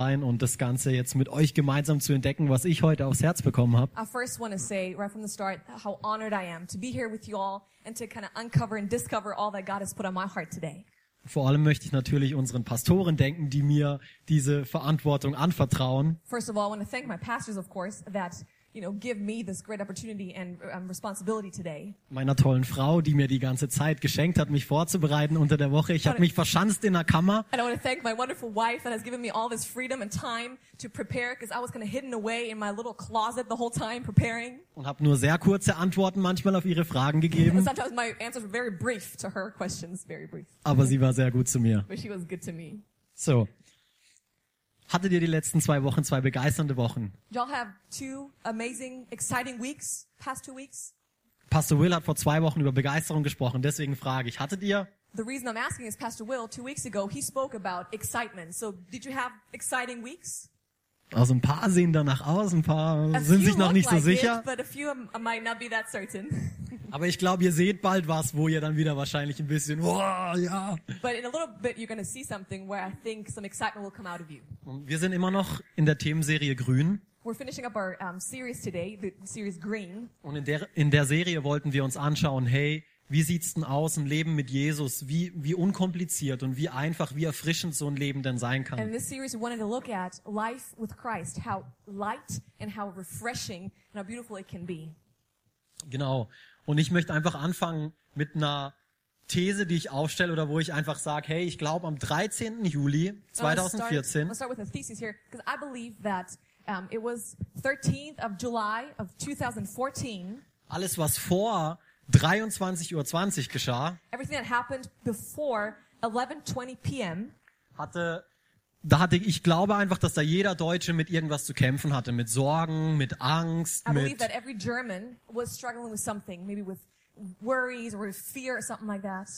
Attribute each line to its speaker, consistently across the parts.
Speaker 1: sein und das Ganze jetzt mit euch gemeinsam zu entdecken, was ich heute aufs Herz bekommen habe.
Speaker 2: I first want to say right from the start how honored I am to be here with you all and to kind of uncover and discover all that God has put on my heart today.
Speaker 1: Vor allem möchte ich natürlich unseren Pastoren denken, die mir diese Verantwortung anvertrauen.
Speaker 2: First of all, I want to thank my pastors, of course, that you know give me this great opportunity and um, responsibility today.
Speaker 1: Meiner tollen Frau, die mir die ganze Zeit geschenkt hat, mich vorzubereiten unter der Woche. Ich habe mich verschanzt in der Kammer.
Speaker 2: And I want to thank my wonderful wife that has given me all this freedom and time to prepare because I was kind of hidden away in my little closet the whole time preparing.
Speaker 1: und habe nur sehr kurze Antworten manchmal auf ihre Fragen
Speaker 2: And
Speaker 1: gegeben,
Speaker 2: sometimes my answers were very brief to her questions, very brief.
Speaker 1: aber sie war sehr gut zu mir.
Speaker 2: But she was good to me.
Speaker 1: So. Hattet ihr die letzten zwei Wochen zwei begeisternde Wochen?
Speaker 2: Y'all have two amazing, exciting weeks, past two weeks.
Speaker 1: Pastor Will hat vor zwei Wochen über Begeisterung gesprochen, deswegen frage ich, hattet ihr?
Speaker 2: The reason I'm asking is Pastor Will, two weeks ago, he spoke about excitement. So did you have exciting weeks?
Speaker 1: Also ein paar sehen danach aus, ein paar
Speaker 2: A
Speaker 1: sind sich noch nicht so sicher.
Speaker 2: It.
Speaker 1: Aber ich glaube, ihr seht bald was, wo ihr dann wieder wahrscheinlich ein bisschen, wow, ja.
Speaker 2: but in a little bit, you're going to see something where I think some excitement will come out of you.
Speaker 1: Und wir sind immer noch in der Themenserie Grün.
Speaker 2: We're finishing up our um, series today, the series Green.
Speaker 1: Und in der, in der Serie wollten wir uns anschauen, hey, wie sieht's denn aus, ein Leben mit Jesus? Wie, wie unkompliziert und wie einfach, wie erfrischend so ein Leben denn sein
Speaker 2: And in
Speaker 1: kann.
Speaker 2: this series, we wanted to look at life with Christ, how light and how refreshing and how beautiful it can be.
Speaker 1: Genau. Und ich möchte einfach anfangen mit einer These, die ich aufstelle oder wo ich einfach sage, hey, ich glaube am 13. Juli
Speaker 2: I wanna start-
Speaker 1: 2014
Speaker 2: Let's start with a thesis here, because I believe that um, it was 13th of July of 2014.
Speaker 1: alles, was vor 23.20 Uhr geschah,
Speaker 2: Everything that happened before 11:20 p.m.
Speaker 1: hatte, da hatte ich glaube einfach, dass da jeder Deutsche mit irgendwas zu kämpfen hatte, mit Sorgen, mit Angst,
Speaker 2: I believe
Speaker 1: mit
Speaker 2: that every German was struggling with something, maybe with worries or with fear or something like that.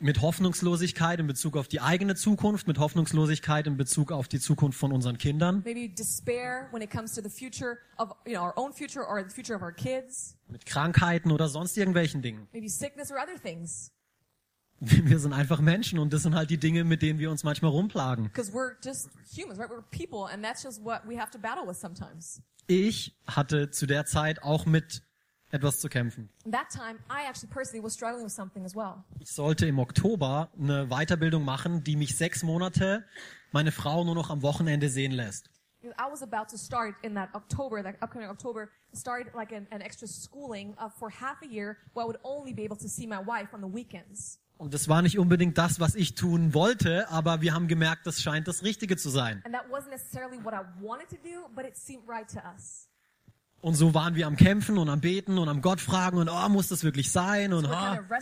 Speaker 1: Mit Hoffnungslosigkeit in Bezug auf die eigene Zukunft, mit Hoffnungslosigkeit in Bezug auf die Zukunft von unseren Kindern,
Speaker 2: Maybe despair when it comes to the future of you know our own future or the future of our kids.
Speaker 1: mit Krankheiten oder sonst irgendwelchen Dingen.
Speaker 2: Maybe sickness or other things.
Speaker 1: Wir sind einfach Menschen und das sind halt die Dinge, mit denen wir uns manchmal rumplagen.
Speaker 2: Humans, right? People.
Speaker 1: Ich hatte zu der Zeit auch mit etwas zu kämpfen.
Speaker 2: And that time, I actually personally was struggling with something as well.
Speaker 1: Ich sollte im Oktober eine Weiterbildung machen, die mich sechs Monate meine Frau nur noch am Wochenende sehen lässt.
Speaker 2: I was about to start in that October, that upcoming October, start like an, an extra schooling uh, for half a year where I would only be able to see my wife on the weekends.
Speaker 1: Und das war nicht unbedingt das, was ich tun wollte, aber wir haben gemerkt, das scheint das Richtige zu sein.
Speaker 2: And that wasn't necessarily what I wanted to do, but it seemed right to us.
Speaker 1: Und so waren wir am Kämpfen und am Beten und am Gott fragen und oh, muss das wirklich sein und ah.
Speaker 2: oh?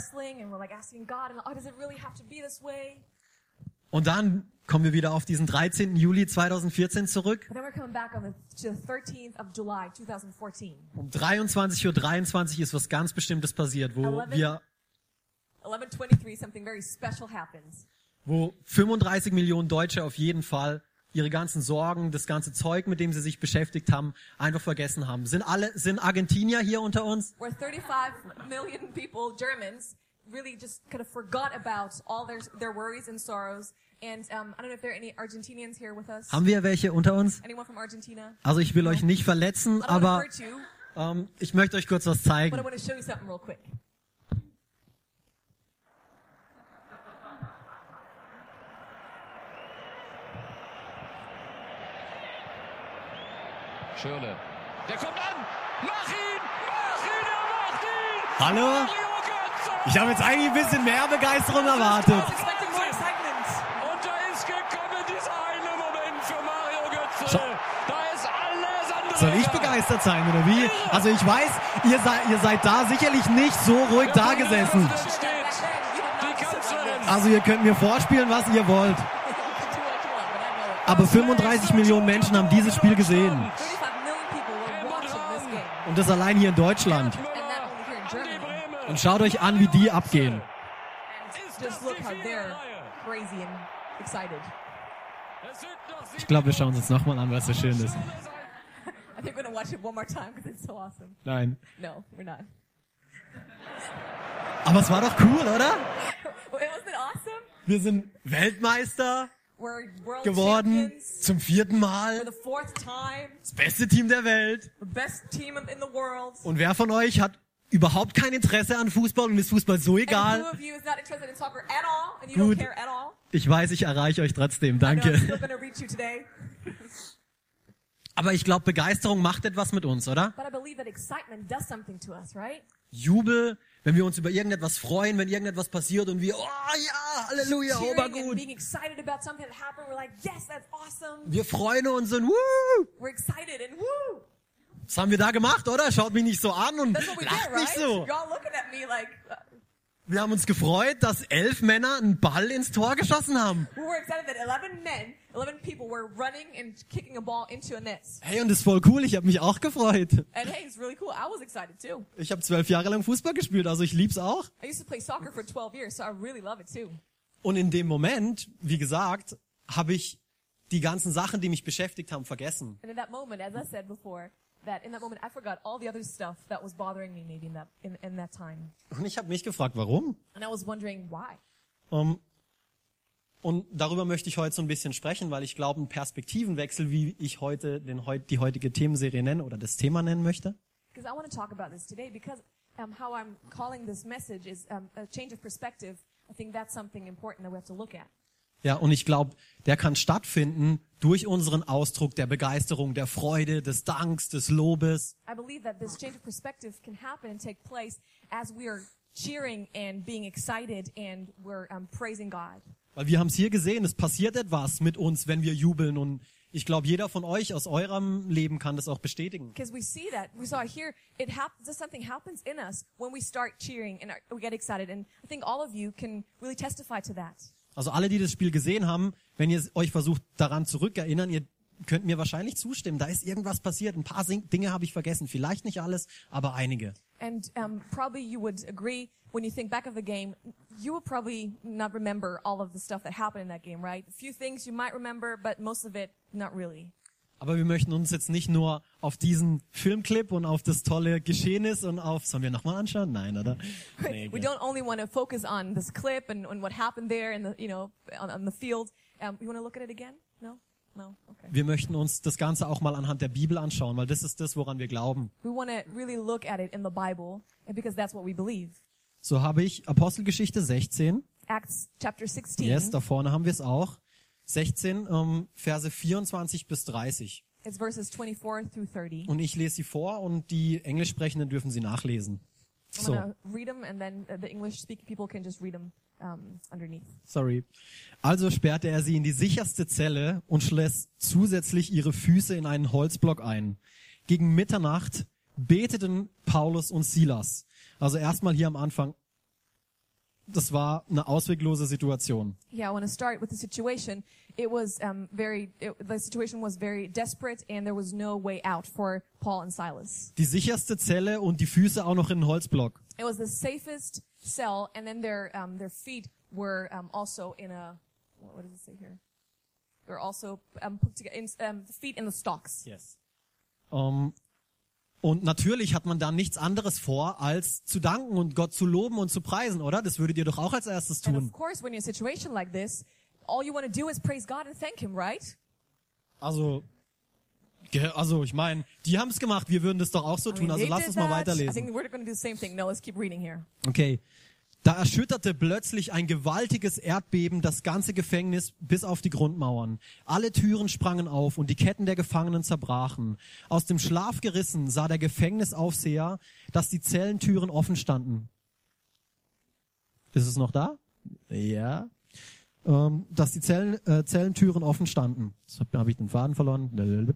Speaker 1: Und dann kommen wir wieder auf diesen 13. Juli 2014 zurück.
Speaker 2: But then we're coming back on the, to the 13th of July, 2014.
Speaker 1: Um 23.23 Uhr ist was ganz Bestimmtes passiert, wo wir
Speaker 2: 11:23, something very special happens.
Speaker 1: wo 35 Millionen Deutsche auf jeden Fall ihre ganzen Sorgen, das ganze Zeug, mit dem sie sich beschäftigt haben, einfach vergessen haben. Sind alle, sind Argentinier hier unter uns?
Speaker 2: Where 35 million people, Germans, really just kind of forgot about all their their worries and sorrows. And um, I don't know if there are any Argentinians here with us.
Speaker 1: Haben wir welche unter uns?
Speaker 2: Anyone from Argentina?
Speaker 1: Also ich will euch nicht verletzen, aber ähm, ich möchte euch kurz was
Speaker 2: but I
Speaker 1: zeigen.
Speaker 2: want to show you something real quick.
Speaker 3: Schirle. Der kommt an! Mach ihn! Mach ihn! Er macht ihn!
Speaker 1: Hallo? Ich habe jetzt eigentlich ein bisschen mehr Begeisterung erwartet.
Speaker 3: Und da ist gekommen dieser eine Moment für Mario Götze. Da ist alles andere.
Speaker 1: Soll ich begeistert sein oder wie? Also ich weiß, ihr seid, ihr seid da sicherlich nicht so ruhig da gesessen. Also ihr könnt mir vorspielen, was ihr wollt. Aber 35 Millionen Menschen haben dieses Spiel gesehen.
Speaker 2: 35 million people were watching this game,
Speaker 1: Und das allein hier in Deutschland. Und schaut euch an, wie die abgehen. Ich glaube, wir schauen uns jetzt nochmal an, was so schön ist.
Speaker 2: I think we're gonna watch it one more time because it's so awesome.
Speaker 1: Nein.
Speaker 2: No, we're not.
Speaker 1: Aber es war doch cool, oder?
Speaker 2: Wasn't it awesome?
Speaker 1: Wir sind Weltmeister geworden. Zum vierten Mal. Das beste Team der Welt. Und wer von euch hat überhaupt kein Interesse an Fußball und ist Fußball so egal? Gut. Ich weiß, ich erreiche euch trotzdem. Danke. Aber ich glaube, Begeisterung macht etwas mit uns, oder?
Speaker 2: but I believe that excitement does something to us, right?
Speaker 1: Jubel, wenn wir uns über irgendetwas freuen, wenn irgendetwas passiert und wir, oh ja, Halleluja, obergut.
Speaker 2: like, yes, awesome.
Speaker 1: Wir freuen uns und wuh.
Speaker 2: We're excited and woo!
Speaker 1: Was haben wir da gemacht, oder? Schaut mich nicht so an und
Speaker 2: we did,
Speaker 1: lacht nicht so.
Speaker 2: Like uh,
Speaker 1: Wir haben uns gefreut, dass elf Männer einen Ball ins Tor geschossen haben.
Speaker 2: we were excited that 11 men, 11 people were running and kicking a ball into a net.
Speaker 1: Hey, und das ist voll cool. Ich habe mich auch gefreut.
Speaker 2: And hey, it's really cool. I was excited too.
Speaker 1: Ich habe zwölf Jahre lang Fußball gespielt, also ich lieb's auch.
Speaker 2: I used to play soccer for 12 years, so I really love it too.
Speaker 1: Und in dem Moment, wie gesagt, habe ich die ganzen Sachen, die mich beschäftigt haben, vergessen.
Speaker 2: And in that moment, as I said before, that in that moment I forgot all the other stuff that was bothering me maybe in that in, in that time.
Speaker 1: Und ich habe mich gefragt, warum?
Speaker 2: And I was wondering why.
Speaker 1: Um, und darüber möchte ich heute so ein bisschen sprechen, weil ich glaube, ein Perspektivenwechsel, wie ich heute den, die heutige Themenserie nenne oder das Thema nennen möchte,
Speaker 2: Because I want to talk about this today because um, how I'm calling this message is um, a change of perspective. I think that's something important that we have to look at.
Speaker 1: Ja, und ich glaube, der kann stattfinden durch unseren Ausdruck der Begeisterung, der Freude, des Danks, des Lobes.
Speaker 2: I believe that this change of perspective can happen and take place as we are cheering and being excited and we're um, praising God.
Speaker 1: Weil wir haben es hier gesehen, es passiert etwas mit uns, wenn wir jubeln. Und ich glaube, jeder von euch aus eurem Leben kann das auch bestätigen.
Speaker 2: Because we see that, we saw here, it happens, something happens in us when we start cheering and we get excited. And I think all of you can really testify to that.
Speaker 1: Also alle, die das Spiel gesehen haben, wenn ihr euch versucht daran zurückerinnern, ihr könnt mir wahrscheinlich zustimmen. Da ist irgendwas passiert. Ein paar Dinge habe ich vergessen. Vielleicht nicht alles, aber einige.
Speaker 2: And um, probably you would agree when you think back of the game, you would probably not remember all of the stuff that happened in that game, right? A few things you might remember, but most of it, not really.
Speaker 1: Aber wir möchten uns jetzt nicht nur auf diesen Filmclip und auf das tolle Geschehnis und auf, sollen wir nochmal anschauen? Nein, oder? Nee,
Speaker 2: we don't only want to focus on this clip and, and what happened there in the, you know, on, on the field. Um, you want to look at it again? No? No? Okay.
Speaker 1: Wir möchten uns das Ganze auch mal anhand der Bibel anschauen, weil das ist das, woran wir glauben.
Speaker 2: We want to really look at it in the Bible and because that's what we believe.
Speaker 1: So habe ich Apostelgeschichte 16.
Speaker 2: Acts chapter 16.
Speaker 1: Yes, da vorne haben wir es auch. 16, ähm, Verse 24 bis 30.
Speaker 2: It's verses 24 through 30.
Speaker 1: Und ich lese sie vor und die Englischsprechenden dürfen sie nachlesen.
Speaker 2: I'm
Speaker 1: So,
Speaker 2: going to read them and then uh, the English speaking people can just read them um, underneath.
Speaker 1: sorry. Also sperrte er sie in die sicherste Zelle und schloss zusätzlich ihre Füße in einen Holzblock ein. Gegen Mitternacht beteten Paulus und Silas. Also erstmal hier am Anfang. Das war eine ausweglose Situation.
Speaker 2: Yeah, I want to start with the situation. It was um, very, it, the situation was very desperate and there was no way out for Paul and Silas.
Speaker 1: Die sicherste Zelle und die Füße auch noch in einen Holzblock.
Speaker 2: It was the safest cell and then their, um, their feet were um, also in a, what does it say here? They're also um, put together, in, um, the feet in the stocks.
Speaker 1: Yes. Um, und natürlich hat man da nichts anderes vor, als zu danken und Gott zu loben und zu preisen, oder? Das würdet ihr doch auch als erstes tun.
Speaker 2: course, like this, Him, right?
Speaker 1: Also, also ich meine, die haben es gemacht, wir würden das doch auch so
Speaker 2: I
Speaker 1: tun.
Speaker 2: mean,
Speaker 1: Also lass uns mal
Speaker 2: that.
Speaker 1: Weiterlesen.
Speaker 2: No.
Speaker 1: Okay. Da erschütterte plötzlich ein gewaltiges Erdbeben das ganze Gefängnis bis auf die Grundmauern. Alle Türen sprangen auf und die Ketten der Gefangenen zerbrachen. Aus dem Schlaf gerissen sah der Gefängnisaufseher, dass die Zellentüren offen standen. Ist es noch da? Ja. Ähm, dass die Zellen, äh, Zellentüren offen standen. Jetzt habe hab ich den Faden verloren.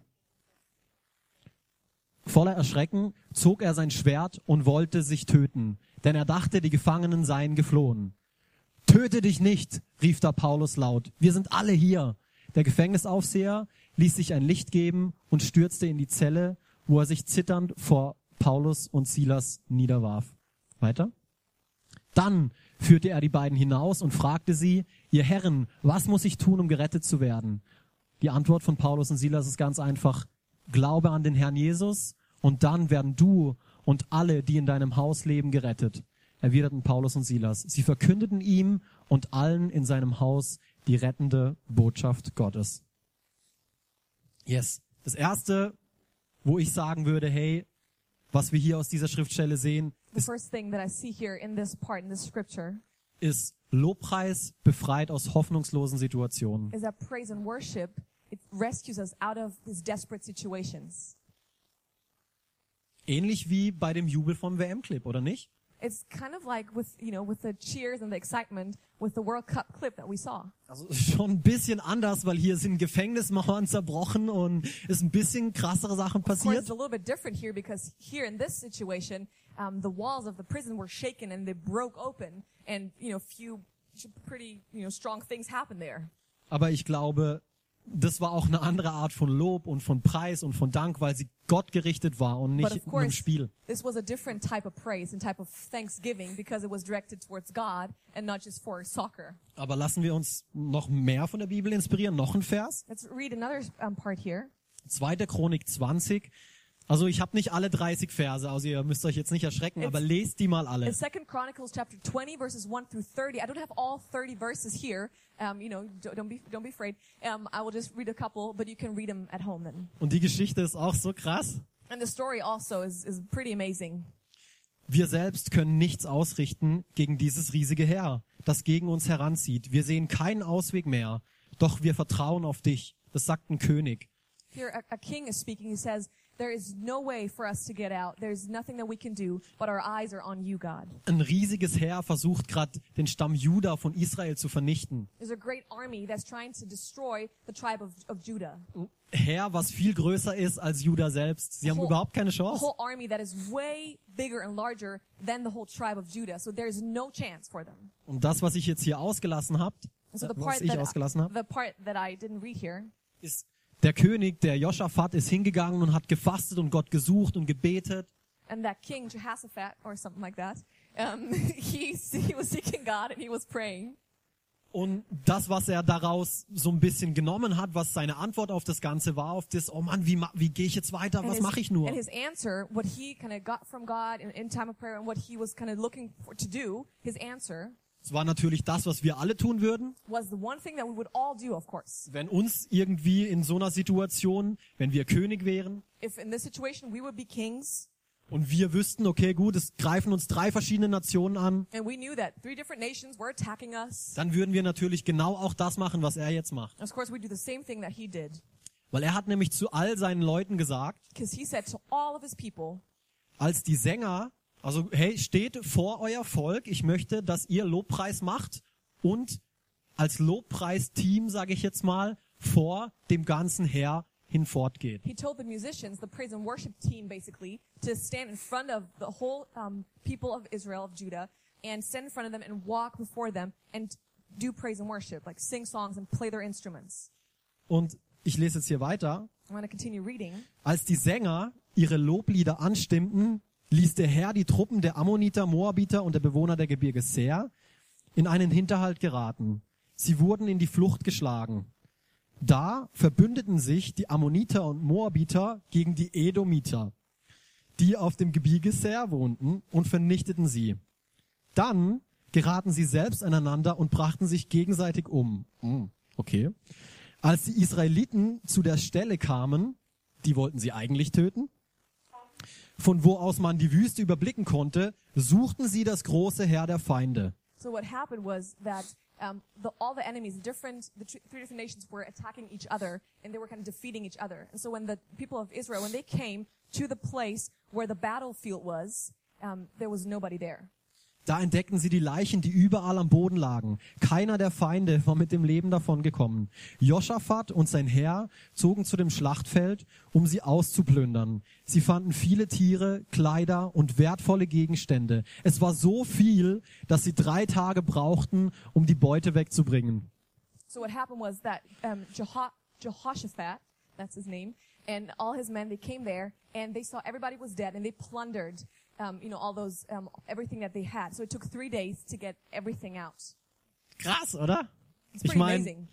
Speaker 1: Voller Erschrecken zog er sein Schwert und wollte sich töten, denn er dachte, die Gefangenen seien geflohen. Töte dich nicht, rief da Paulus laut. Wir sind alle hier. Der Gefängnisaufseher ließ sich ein Licht geben und stürzte in die Zelle, wo er sich zitternd vor Paulus und Silas niederwarf. Weiter. Dann führte er die beiden hinaus und fragte sie, ihr Herren, was muss ich tun, um gerettet zu werden? Die Antwort von Paulus und Silas ist ganz einfach, glaube an den Herrn Jesus und dann werden du und alle, die in deinem Haus leben, gerettet. Erwiderten Paulus und Silas. Sie verkündeten ihm und allen in seinem Haus die rettende Botschaft Gottes. Yes. Das erste, wo ich sagen würde, hey, was wir hier aus dieser Schriftstelle sehen, ist,
Speaker 2: first thing that I see here in this part, in this scripture,
Speaker 1: ist Lobpreis befreit aus hoffnungslosen Situationen.
Speaker 2: is that praise and worship, it rescues us out of these desperate situations.
Speaker 1: Ähnlich wie bei dem Jubel vom WM-Clip, oder nicht?
Speaker 2: It's kind of like with, you know, with the cheers and the excitement with the World Cup clip that we saw.
Speaker 1: Also schon ein bisschen anders, weil hier sind Gefängnismauern zerbrochen und ist ein bisschen krassere Sachen
Speaker 2: Of course,
Speaker 1: passiert.
Speaker 2: it's a little bit different here because here in this situation, um, the walls of the prison were shaken and they broke open, and you know, few pretty you know strong things happened there.
Speaker 1: Aber ich glaube, das war auch eine andere Art von Lob und von Preis und von Dank, weil sie Gott gerichtet war und nicht
Speaker 2: course,
Speaker 1: Spiel.
Speaker 2: this was a different type of praise and type of thanksgiving because it was directed towards God and not just for soccer.
Speaker 1: Aber lassen wir uns noch mehr von der Bibel inspirieren. Noch ein Vers.
Speaker 2: Let's read another um, part here.
Speaker 1: 2. Chronik 20. Also ich habe nicht alle 30 Verse, also ihr müsst euch jetzt nicht erschrecken,
Speaker 2: It's-
Speaker 1: aber lest die mal alle.
Speaker 2: In Second Chronicles chapter 20 verses 1 through 30, I don't have all 30 verses here. Um, you know, don't, don't be don't be afraid. Um, I will just read a couple, but you can read them at home then.
Speaker 1: Und die Geschichte ist auch so krass.
Speaker 2: And the story also is is pretty amazing.
Speaker 1: Wir selbst können nichts ausrichten gegen dieses riesige Heer, das gegen uns heranzieht. Wir sehen keinen Ausweg mehr, doch wir vertrauen auf dich. Das sagt ein König.
Speaker 2: Here, a, a king is speaking. He says, "There is no way for us to get out. There's nothing that we can do, but our eyes are on you, God."
Speaker 1: Ein riesiges Heer versucht gerade den Stamm Juda von Israel zu vernichten.
Speaker 2: There's a great army that's trying to destroy the tribe of, of Judah.
Speaker 1: Heer, was viel größer ist als Juda selbst. Sie haben
Speaker 2: Whole-
Speaker 1: überhaupt keine
Speaker 2: A
Speaker 1: Chance.
Speaker 2: whole army that is way bigger and larger than the whole tribe of Judah. So there's no chance for them.
Speaker 1: Und das, was ich jetzt hier ausgelassen habt,
Speaker 2: so the
Speaker 1: was ich
Speaker 2: that
Speaker 1: ausgelassen habe,
Speaker 2: the part that I didn't read here
Speaker 1: ist der König, der Joschafat, ist hingegangen und hat gefastet und Gott gesucht und gebetet.
Speaker 2: and that king Jehoshaphat or something like that, um, he he was seeking God and he was praying.
Speaker 1: Und das, was er daraus so ein bisschen genommen hat, was seine Antwort auf das Ganze war, auf das, oh Mann, wie, wie gehe ich jetzt weiter, was mache ich nur?
Speaker 2: And his answer, what he kind of got from God in, in time of prayer and what he was kind of looking for to do, his answer
Speaker 1: Es war natürlich das, was wir alle tun würden,
Speaker 2: was the one thing that we would all do, of course.
Speaker 1: wenn uns irgendwie in so einer Situation, wenn wir König wären
Speaker 2: If in this situation we would be kings
Speaker 1: und wir wüssten, okay, gut, es greifen uns drei verschiedene Nationen an,
Speaker 2: and we knew that three different nations were attacking us,
Speaker 1: dann würden wir natürlich genau auch das machen, was er jetzt macht.
Speaker 2: of course we'd do the same thing that he did.
Speaker 1: Weil er hat nämlich zu all seinen Leuten gesagt,
Speaker 2: people,
Speaker 1: als die Sänger, also hey, steht vor euer Volk, ich möchte, dass ihr Lobpreis macht und als Lobpreisteam, sage ich jetzt mal, vor dem ganzen Heer hinfortgeht.
Speaker 2: he told the musicians, the praise and worship team basically, to stand in front of the whole um, people of Israel, of Judah, and stand in front of them and walk before them and do praise and worship, like sing songs and play their instruments.
Speaker 1: Und ich lese jetzt hier weiter.
Speaker 2: I'm going to continue reading.
Speaker 1: Als die Sänger ihre Loblieder anstimmten, ließ der Herr die Truppen der Ammoniter, Moabiter und der Bewohner der Gebirge Seir in einen Hinterhalt geraten. Sie wurden in die Flucht geschlagen. Da verbündeten sich die Ammoniter und Moabiter gegen die Edomiter, die auf dem Gebirge Seir wohnten, und vernichteten sie. Dann geraten sie selbst aneinander und brachten sich gegenseitig um. Hm, Okay. Als die Israeliten zu der Stelle kamen, die wollten sie eigentlich töten, von wo aus man die Wüste überblicken konnte, suchten sie das große Heer der Feinde.
Speaker 2: So what happened was that um, the, all the enemies, different, the three different nations were attacking each other, and they were kind of defeating each other. And so when the people of Israel, when they came to the place where the battlefield was, um, there was nobody there.
Speaker 1: Da entdeckten sie die Leichen, die überall am Boden lagen. Keiner der Feinde war mit dem Leben davon gekommen. Joschafat und sein Heer zogen zu dem Schlachtfeld, um sie auszuplündern. Sie fanden viele Tiere, Kleider und wertvolle Gegenstände. Es war so viel, dass sie drei Tage brauchten, um die Beute wegzubringen.
Speaker 2: So what happened was that um, Jeho- Jehoshaphat, that's his name, and all his men, they came there and they saw everybody was dead and they plundered, um, you know, all those, um, everything that they had. So it took three days to get everything out.
Speaker 1: Krass, oder?
Speaker 2: It's
Speaker 1: Ich
Speaker 2: pretty
Speaker 1: meine,
Speaker 2: amazing.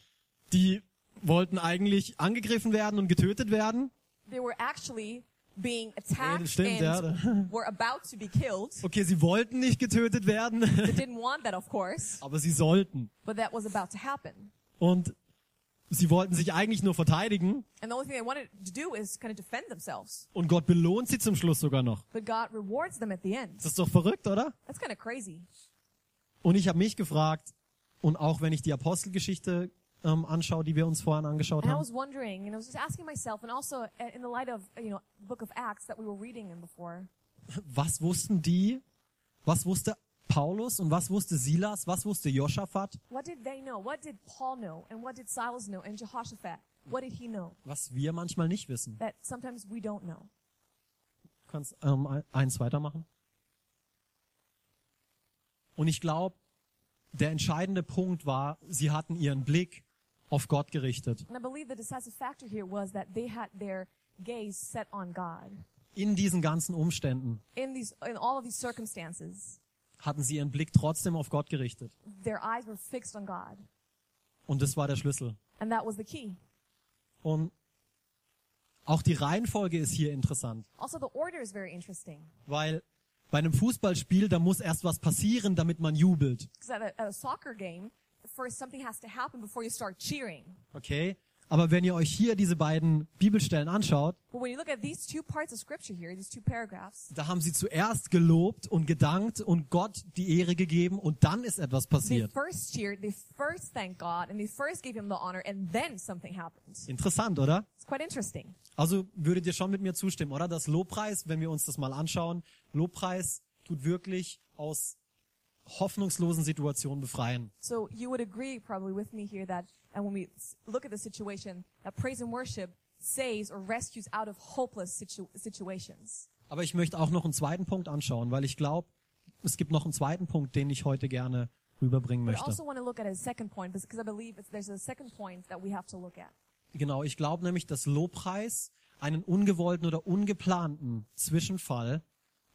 Speaker 1: die wollten eigentlich angegriffen werden und getötet werden.
Speaker 2: They were actually being attacked
Speaker 1: stimmt, ja.
Speaker 2: and were about to be killed.
Speaker 1: Okay, sie wollten nicht getötet werden,
Speaker 2: They didn't want that, of course,
Speaker 1: aber sie sollten.
Speaker 2: but that was about to happen.
Speaker 1: Und sie wollten sich eigentlich nur verteidigen
Speaker 2: And the only thing they wanted to do is kind of defend themselves.
Speaker 1: und Gott belohnt sie zum Schluss sogar noch.
Speaker 2: But God rewards them at the end.
Speaker 1: Das ist doch verrückt, oder?
Speaker 2: That's kind of crazy.
Speaker 1: Und ich habe mich gefragt, und auch wenn ich die Apostelgeschichte ähm, anschaue, die wir uns vorhin angeschaut
Speaker 2: And
Speaker 1: haben,
Speaker 2: myself, also uh, of, you know, we before,
Speaker 1: was wussten die? Was wusste Paulus und was wusste Silas? Was wusste Josaphat?
Speaker 2: what did they know? What did Paul know? And what did Silas know? And Jehoshaphat? What did he know?
Speaker 1: Was wir manchmal nicht wissen.
Speaker 2: That sometimes we don't know.
Speaker 1: Du kannst ähm, ein- eins weitermachen. Und ich glaube, der entscheidende Punkt war, sie hatten ihren Blick auf Gott gerichtet.
Speaker 2: And I believe the decisive factor here was that they had their gaze set on God.
Speaker 1: In diesen ganzen Umständen
Speaker 2: In these, in
Speaker 1: hatten sie ihren Blick trotzdem auf Gott gerichtet.
Speaker 2: their eyes were fixed on God.
Speaker 1: Und das war der Schlüssel.
Speaker 2: And that was the key.
Speaker 1: Und auch die Reihenfolge ist hier interessant,
Speaker 2: Also, the order is very interesting.
Speaker 1: weil bei einem Fußballspiel, da muss erst was passieren, damit man jubelt.
Speaker 2: Because at a, at a soccer game, first something has to happen before you start cheering.
Speaker 1: Okay? Aber wenn ihr euch hier diese beiden Bibelstellen anschaut,
Speaker 2: But when you look at these two parts of scripture here, these two paragraphs,
Speaker 1: da haben sie zuerst gelobt und gedankt und Gott die Ehre gegeben und dann ist etwas passiert.
Speaker 2: cheered, honor.
Speaker 1: Interessant, oder? Also würdet ihr schon mit mir zustimmen, oder? Das Lobpreis, wenn wir uns das mal anschauen, Lobpreis tut wirklich aus hoffnungslosen Situationen befreien.
Speaker 2: So you would agree probably with me here that, and when we look at the situation, that praise and worship saves or rescues out of hopeless situ- situations.
Speaker 1: Aber ich möchte auch noch einen zweiten Punkt anschauen, weil ich glaube, es gibt noch einen zweiten Punkt, den ich heute gerne rüberbringen
Speaker 2: But I
Speaker 1: möchte.
Speaker 2: also want to look at a second point because I believe it's, there's a second point that we have to look at.
Speaker 1: Genau, ich glaube nämlich, dass Lobpreis einen ungewollten oder ungeplanten Zwischenfall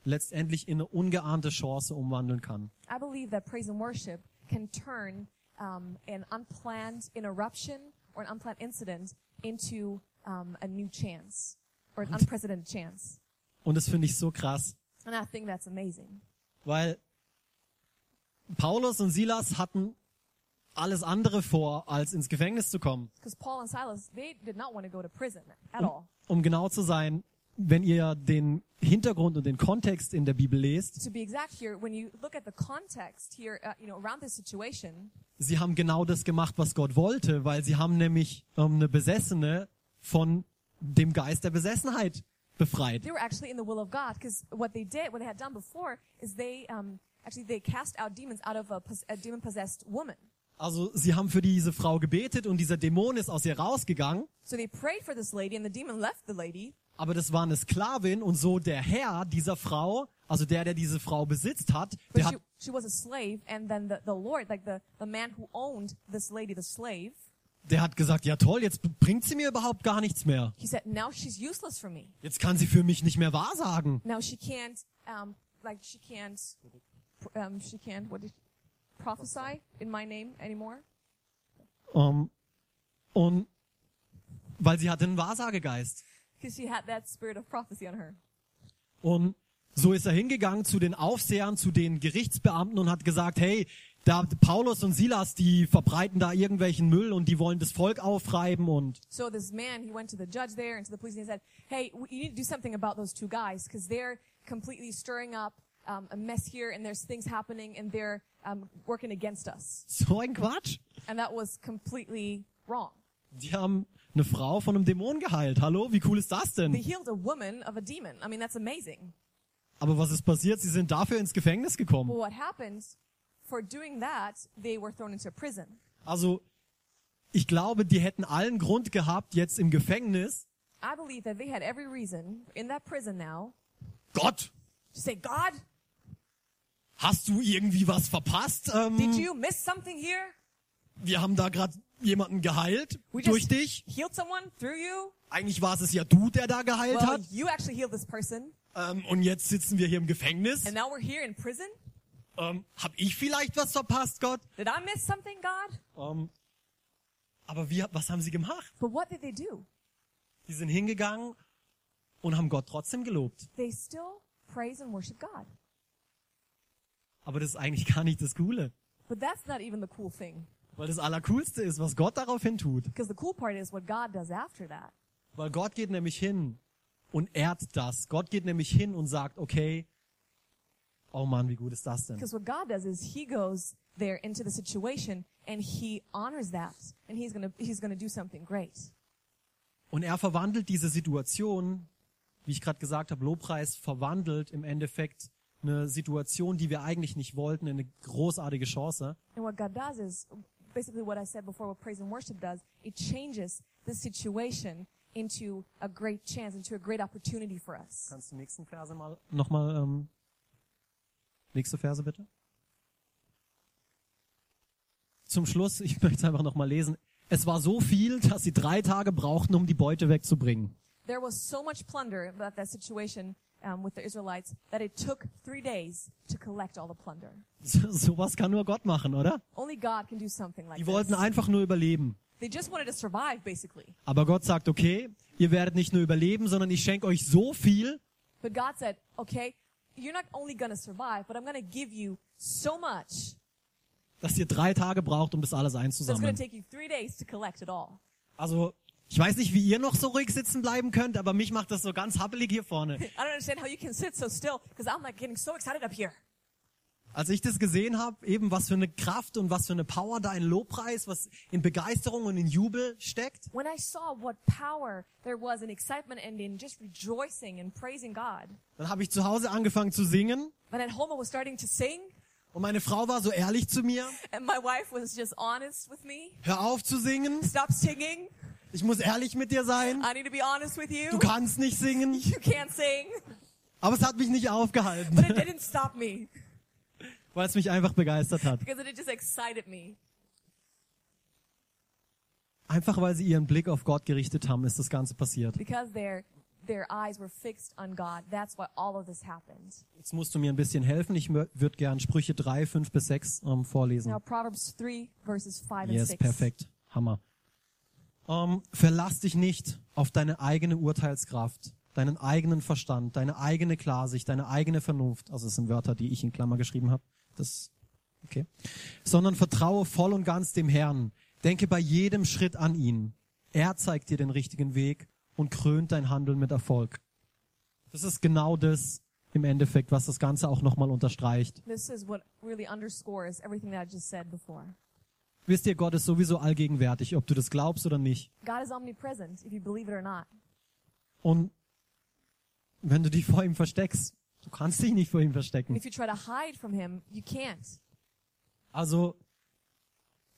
Speaker 1: letztendlich in eine ungeahnte Chance umwandeln kann.
Speaker 2: I believe that praise and worship can turn um, an unplanned interruption or an unplanned incident into um, a new chance or an unprecedented chance.
Speaker 1: Und das finde ich so krass,
Speaker 2: And I think that's amazing.
Speaker 1: weil Paulus und Silas hatten alles andere vor, als ins Gefängnis zu kommen.
Speaker 2: Because Paul and Silas, they did not want to go to prison at all.
Speaker 1: Um genau zu sein, wenn ihr den Hintergrund und den Kontext in der Bibel lest,
Speaker 2: To be exact here, when you look at the context here, uh, you know, around this situation,
Speaker 1: sie haben genau das gemacht, was Gott wollte, weil sie haben nämlich ähm, eine Besessene von dem Geist der Besessenheit befreit.
Speaker 2: they were actually in the will of God. Because what they did, what they had done before, is they um, actually they cast out demons out of a, a demon-possessed woman.
Speaker 1: Also sie haben für diese Frau gebetet und dieser Dämon ist aus ihr rausgegangen,
Speaker 2: So they prayed for this lady, and the demon left the lady.
Speaker 1: Aber das war eine Sklavin und so der Herr dieser Frau, also der, der diese Frau besitzt hat, der hat,
Speaker 2: she was a slave, and then the, the Lord, like the, the man who owned this lady, the slave,
Speaker 1: der hat gesagt, ja toll, jetzt bringt sie mir überhaupt gar nichts mehr.
Speaker 2: he said, now she's useless for me.
Speaker 1: Jetzt kann sie für mich nicht mehr wahrsagen.
Speaker 2: Now she can't, um, like she can't, um, she can't, what did, prophesy in my name anymore.
Speaker 1: Um, und weil sie hatte einen Wahrsagegeist.
Speaker 2: Because she had that spirit of prophecy on her.
Speaker 1: Und so ist er hingegangen zu den Aufsehern, zu den Gerichtsbeamten und hat gesagt, hey, da Paulus und Silas, die verbreiten da irgendwelchen Müll und die wollen das Volk aufreiben und
Speaker 2: So this man, he went to the judge there and to the police and he said, hey, you need to do something about those two guys because they're completely stirring up um, a mess here and there's things happening and they're um, working against us.
Speaker 1: so ein Quatsch.
Speaker 2: And that was completely wrong.
Speaker 1: Die haben eine Frau von einem Dämon geheilt. Hallo, wie cool ist das
Speaker 2: They
Speaker 1: denn?
Speaker 2: healed a woman of a demon. I mean, that's amazing.
Speaker 1: Aber was ist passiert? Sie sind dafür ins Gefängnis
Speaker 2: But
Speaker 1: gekommen.
Speaker 2: what happened, for doing that, they were thrown into prison.
Speaker 1: Also, ich glaube, die hätten allen Grund gehabt, jetzt im Gefängnis,
Speaker 2: I believe that they had every reason in that prison now
Speaker 1: Gott,
Speaker 2: to say, God,
Speaker 1: hast du irgendwie was verpasst?
Speaker 2: did
Speaker 1: Ähm,
Speaker 2: you miss something here?
Speaker 1: wir haben da gerade jemanden geheilt
Speaker 2: We
Speaker 1: durch dich.
Speaker 2: healed someone through you?
Speaker 1: Eigentlich war es ja du, der da geheilt
Speaker 2: Well,
Speaker 1: hat.
Speaker 2: you actually healed this person.
Speaker 1: Ähm, und jetzt sitzen wir hier im Gefängnis.
Speaker 2: And now we're here in prison?
Speaker 1: Ähm, hab ich vielleicht was verpasst, Gott?
Speaker 2: Did I miss something, God?
Speaker 1: Ähm, aber wie, was haben sie gemacht?
Speaker 2: But what did they do?
Speaker 1: Die sind hingegangen und haben Gott trotzdem gelobt.
Speaker 2: They still praise and worship God.
Speaker 1: Aber das ist eigentlich gar nicht das Coole.
Speaker 2: But that's not even the cool thing.
Speaker 1: Weil das Allercoolste ist, was Gott daraufhin tut.
Speaker 2: Because the cool part is what God does after that.
Speaker 1: Weil Gott geht nämlich hin und ehrt das. Gott geht nämlich hin und sagt, okay, oh Mann, wie gut ist das denn?
Speaker 2: Because what God does is He goes there into the situation and He honors that, and He's gonna He's gonna do something great.
Speaker 1: Und er verwandelt diese Situation, wie ich gerade gesagt habe, Lobpreis verwandelt im Endeffekt eine Situation, die wir eigentlich nicht wollten, in eine großartige Chance.
Speaker 2: And what God does is basically what I said before. What praise and worship does, it changes the situation into a great chance, into a great opportunity for us.
Speaker 1: Kannst du die nächsten Verse mal nochmal ähm, nächste Verse bitte? Zum Schluss, ich möchte es einfach nochmal lesen. Es war so viel, dass sie drei Tage brauchten, um die Beute wegzubringen.
Speaker 2: There was so much plunder about that situation um, with the Israelites that it took three days to collect all the plunder.
Speaker 1: So, sowas kann nur Gott machen, oder?
Speaker 2: Only God can do something like
Speaker 1: Die wollten
Speaker 2: this.
Speaker 1: einfach nur überleben.
Speaker 2: They just wanted to survive, basically.
Speaker 1: Aber Gott sagt, okay, ihr werdet nicht nur überleben, sondern ich schenke euch so viel,
Speaker 2: But God said, okay, you're not only to survive, but I'm to give you so much
Speaker 1: dass ihr drei Tage braucht, um das alles
Speaker 2: that's going
Speaker 1: einzusammeln.
Speaker 2: to take you three days to collect it all.
Speaker 1: Also, ich weiß nicht, wie ihr noch so ruhig sitzen bleiben könnt, aber mich macht das so ganz happelig hier vorne.
Speaker 2: I don't understand how you can sit so still because I'm like getting so excited up here.
Speaker 1: Als ich das gesehen habe, eben was für eine Kraft und was für eine Power da in Lobpreis, was in Begeisterung und in Jubel steckt,
Speaker 2: When I saw what power there was in excitement and in just rejoicing and praising God,
Speaker 1: dann habe ich zu Hause angefangen zu singen
Speaker 2: and at home I was starting to sing,
Speaker 1: und meine Frau war so ehrlich zu mir,
Speaker 2: and my wife was just honest with me.
Speaker 1: hör auf zu singen,
Speaker 2: Stop singing.
Speaker 1: Ich muss ehrlich mit dir sein,
Speaker 2: I need to be honest with you.
Speaker 1: du kannst nicht singen,
Speaker 2: You can't sing.
Speaker 1: aber es hat mich nicht
Speaker 2: But it
Speaker 1: aufgehalten,
Speaker 2: didn't stop me
Speaker 1: weil es mich einfach begeistert hat.
Speaker 2: because it just excited me.
Speaker 1: Einfach weil sie ihren Blick auf Gott gerichtet haben, ist das Ganze passiert.
Speaker 2: Because their their eyes were fixed on God. That's why all of this happened.
Speaker 1: Jetzt musst du mir ein bisschen helfen. Ich würde gern Sprüche 3, 5 bis 6 ähm, vorlesen.
Speaker 2: Now Proverbs 3 verses 5 and
Speaker 1: Yes,
Speaker 2: 6.
Speaker 1: perfekt. Hammer. Ähm, verlass dich nicht auf deine eigene Urteilskraft, deinen eigenen Verstand, deine eigene Klarsicht, deine eigene Vernunft. Also es sind Wörter, die ich in Klammer geschrieben habe. Das, okay. Sondern vertraue voll und ganz dem Herrn. Denke bei jedem Schritt an ihn. Er zeigt dir den richtigen Weg und krönt dein Handeln mit Erfolg. Das ist genau das im Endeffekt, was das Ganze auch nochmal unterstreicht.
Speaker 2: This is what really underscores everything that I just said before.
Speaker 1: Wisst ihr, Gott ist sowieso allgegenwärtig, ob du das glaubst oder nicht.
Speaker 2: God is omnipresent, if you believe it or not.
Speaker 1: Und wenn du dich vor ihm versteckst, du kannst dich nicht vor ihm verstecken.
Speaker 2: if you try to hide from him, you can't.
Speaker 1: Also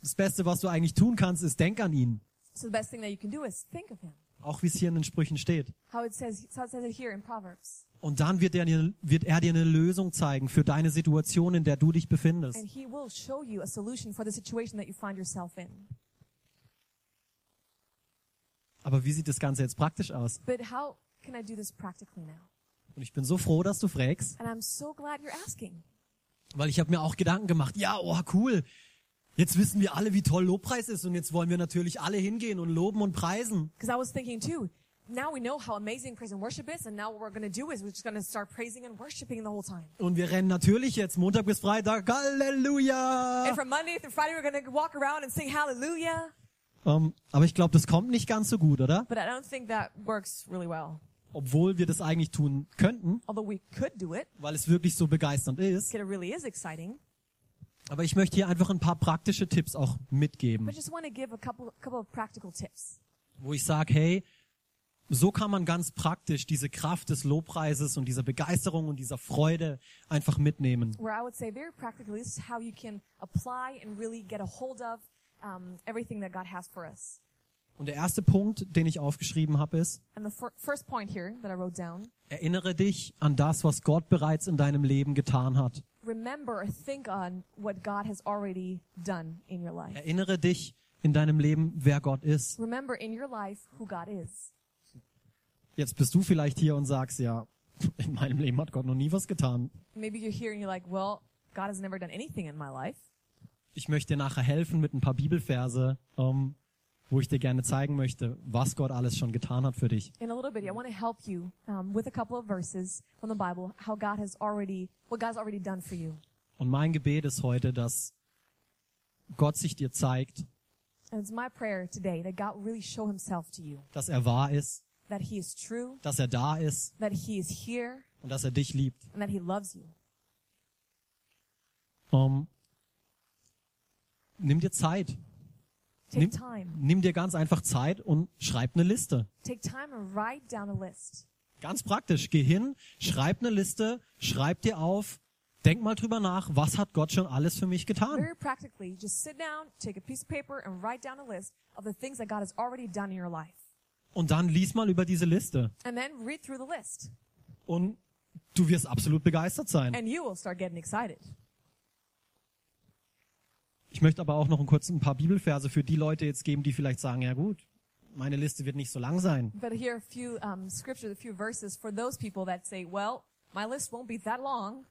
Speaker 1: das Beste, was du eigentlich tun kannst, ist denk an ihn.
Speaker 2: So the best thing that you can do is think of him.
Speaker 1: Auch wie es hier in den Sprüchen steht.
Speaker 2: How it says, how it says it here in Proverbs.
Speaker 1: Und dann wird er, dir, wird er dir eine Lösung zeigen für deine Situation, in der du dich befindest.
Speaker 2: And he will show you a solution for the situation that you find yourself in.
Speaker 1: Aber wie sieht das Ganze jetzt praktisch aus?
Speaker 2: But how can I do this practically now?
Speaker 1: Und ich bin so froh, dass du fragst,
Speaker 2: And I'm so glad you're asking.
Speaker 1: weil ich habe mir auch Gedanken gemacht. Ja, oh cool. Jetzt wissen wir alle, wie toll Lobpreis ist und jetzt wollen wir natürlich alle hingehen und loben und preisen.
Speaker 2: Because I was thinking too, now we know how amazing praise and worship is, and now what we're going to do is we're just going to start praising and worshiping the whole time.
Speaker 1: Und wir rennen natürlich jetzt Montag bis Freitag. Halleluja!
Speaker 2: And from Monday through Friday, we're going to walk around and sing hallelujah.
Speaker 1: Ähm, aber ich glaube, das kommt nicht ganz so gut, oder?
Speaker 2: But I don't think that works really well.
Speaker 1: Obwohl wir das eigentlich tun könnten,
Speaker 2: Although we could do it,
Speaker 1: weil es wirklich so begeisternd ist.
Speaker 2: because it really is exciting.
Speaker 1: Aber ich möchte hier einfach ein paar praktische Tipps auch mitgeben,
Speaker 2: But I just want to give a couple, couple of practical tips.
Speaker 1: wo ich sage, hey, so kann man ganz praktisch diese Kraft des Lobpreises und dieser Begeisterung und dieser Freude einfach mitnehmen.
Speaker 2: Where I would say very practically, this is how you can apply and really get a hold of um, everything that God has for us.
Speaker 1: Und der erste Punkt, den ich aufgeschrieben habe, ist,
Speaker 2: And the fir- first point here that I wrote down,
Speaker 1: erinnere dich an das, was Gott bereits in deinem Leben getan hat.
Speaker 2: remember or think on what God has already done in your life.
Speaker 1: Erinnere dich in deinem Leben, wer Gott ist.
Speaker 2: Remember in your life who God is.
Speaker 1: Jetzt bist du vielleicht hier und sagst, ja, in meinem Leben hat Gott noch nie was getan.
Speaker 2: Maybe you're here and you're like, well, God has never done anything in my life.
Speaker 1: Ich möchte dir nachher helfen mit ein paar Bibelverse, ähm, wo ich dir gerne zeigen möchte, was Gott alles schon getan hat für dich.
Speaker 2: In a little bit, I want to help you um, with a couple of verses from the Bible, how God has already, what God's already done for you.
Speaker 1: Und mein Gebet ist heute, dass Gott sich dir zeigt,
Speaker 2: And it's my prayer today that God really show himself to you,
Speaker 1: dass er wahr ist,
Speaker 2: that he is true,
Speaker 1: dass er da ist
Speaker 2: that he is here,
Speaker 1: und dass er dich liebt.
Speaker 2: and that he loves you.
Speaker 1: Ähm, nimm dir Zeit.
Speaker 2: Take
Speaker 1: Nimm,
Speaker 2: time.
Speaker 1: nimm dir ganz einfach Zeit und schreib eine Liste.
Speaker 2: Take time and write down a list.
Speaker 1: Ganz praktisch. Geh hin, schreib eine Liste, schreib dir auf, denk mal drüber nach, was hat Gott schon alles für mich getan.
Speaker 2: Very practically, just sit down, take a piece of paper, and write down a list of the things that God has already done in your life.
Speaker 1: Und dann lies mal über diese Liste.
Speaker 2: And then read through the list.
Speaker 1: Und du wirst absolut begeistert sein.
Speaker 2: And you will start getting excited.
Speaker 1: Ich möchte aber auch noch ein kurz ein paar Bibelverse für die Leute jetzt geben, die vielleicht sagen, ja gut, meine Liste wird nicht so lang sein.
Speaker 2: But here a few um, scriptures, a few verses for those people that say, well, my list won't be that long.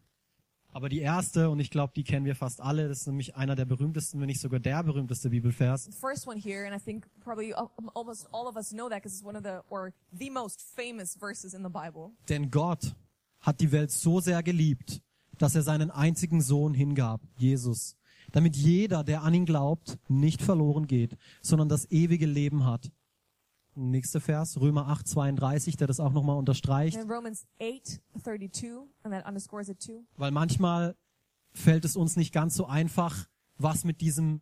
Speaker 1: Aber die erste, und ich glaube, die kennen wir fast alle, das ist nämlich einer der berühmtesten, wenn nicht sogar der berühmteste Bibelvers.
Speaker 2: The first one here, and I think probably al- almost all of us know that because it's one of the, or the most famous verses in the Bible.
Speaker 1: Denn Gott hat die Welt so sehr geliebt, dass er seinen einzigen Sohn hingab, Jesus, damit jeder, der an ihn glaubt, nicht verloren geht, sondern das ewige Leben hat. Nächster Vers, Römer 8, 32, der das auch nochmal unterstreicht,
Speaker 2: Romans 8, 32, and that underscores it too.
Speaker 1: weil manchmal fällt es uns nicht ganz so einfach, was mit diesem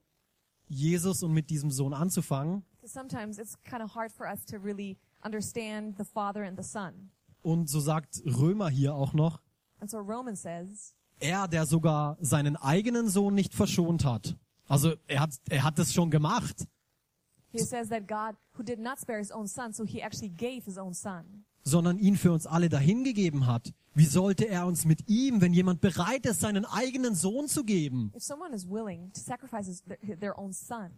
Speaker 1: Jesus und mit diesem Sohn anzufangen.
Speaker 2: 'Cause sometimes it's kind of hard for us to really understand the Father and the Son.
Speaker 1: Und so sagt Römer hier auch noch,
Speaker 2: And so Romans says,
Speaker 1: er, der sogar seinen eigenen Sohn nicht verschont hat. Also er hat, er hat es schon gemacht,
Speaker 2: he says that God, who did not spare his own son, so he actually gave his own son.
Speaker 1: sondern ihn für uns alle dahingegeben hat. Wie sollte er uns mit ihm, wenn jemand bereit ist, seinen eigenen Sohn zu geben,
Speaker 2: If someone is willing to sacrifice his, their, their own son,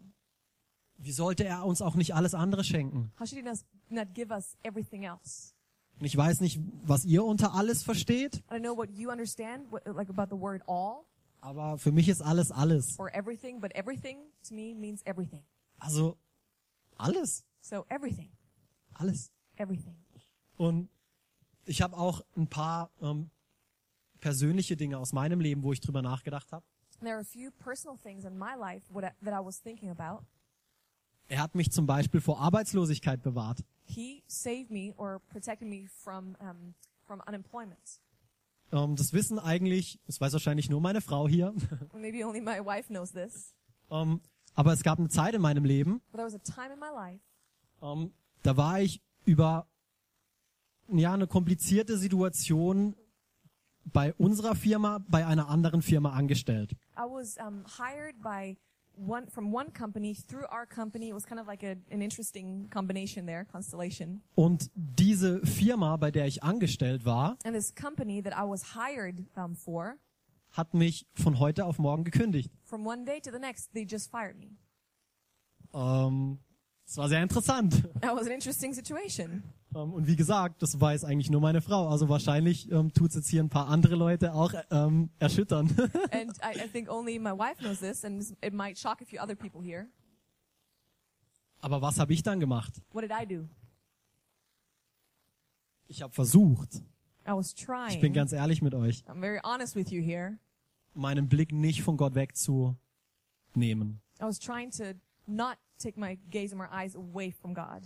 Speaker 1: wie sollte er uns auch nicht alles andere schenken?
Speaker 2: how should he not, not give us everything else?
Speaker 1: Und ich weiß nicht, was ihr unter alles versteht,
Speaker 2: I don't know what you understand, what, like about the word all
Speaker 1: aber für mich ist alles alles.
Speaker 2: or everything, but everything to me means everything.
Speaker 1: Also alles,
Speaker 2: So everything,
Speaker 1: alles.
Speaker 2: everything.
Speaker 1: Und ich habe auch ein paar ähm, persönliche Dinge aus meinem Leben, wo ich drüber nachgedacht habe.
Speaker 2: And there are a few personal things in my life what I, that I was thinking about.
Speaker 1: Er hat mich zum Beispiel vor Arbeitslosigkeit bewahrt.
Speaker 2: He saved me or protected me from um, from unemployment.
Speaker 1: Ähm, das wissen eigentlich, das weiß wahrscheinlich nur meine Frau hier.
Speaker 2: Maybe only my wife knows this,
Speaker 1: ähm, aber es gab eine Zeit in meinem Leben,
Speaker 2: but there was a time in my life
Speaker 1: ähm, da war ich über ja eine komplizierte Situation bei unserer Firma, bei einer anderen Firma angestellt.
Speaker 2: I was um, hired by one from one company through our company. It was kind of like a, an interesting combination there, constellation.
Speaker 1: Und diese Firma, bei der ich angestellt war,
Speaker 2: And this company that I was hired um, for,
Speaker 1: hat mich von heute auf morgen gekündigt.
Speaker 2: from one day to the next, they just fired me.
Speaker 1: Ähm, das war sehr interessant.
Speaker 2: That was an interesting situation.
Speaker 1: Ähm, und wie gesagt, das weiß eigentlich nur meine Frau. Also wahrscheinlich ähm, tut es jetzt hier ein paar andere Leute auch ähm, erschüttern.
Speaker 2: and I, I think only my wife knows this, and it might shock a few other people here.
Speaker 1: Aber was habe ich dann gemacht?
Speaker 2: What did I do?
Speaker 1: Ich habe versucht, ich bin
Speaker 2: trying.
Speaker 1: ganz ehrlich mit euch,
Speaker 2: I'm very honest with you here.
Speaker 1: meinen Blick nicht von Gott wegzunehmen.
Speaker 2: I was trying to not take my gaze and my eyes away from God.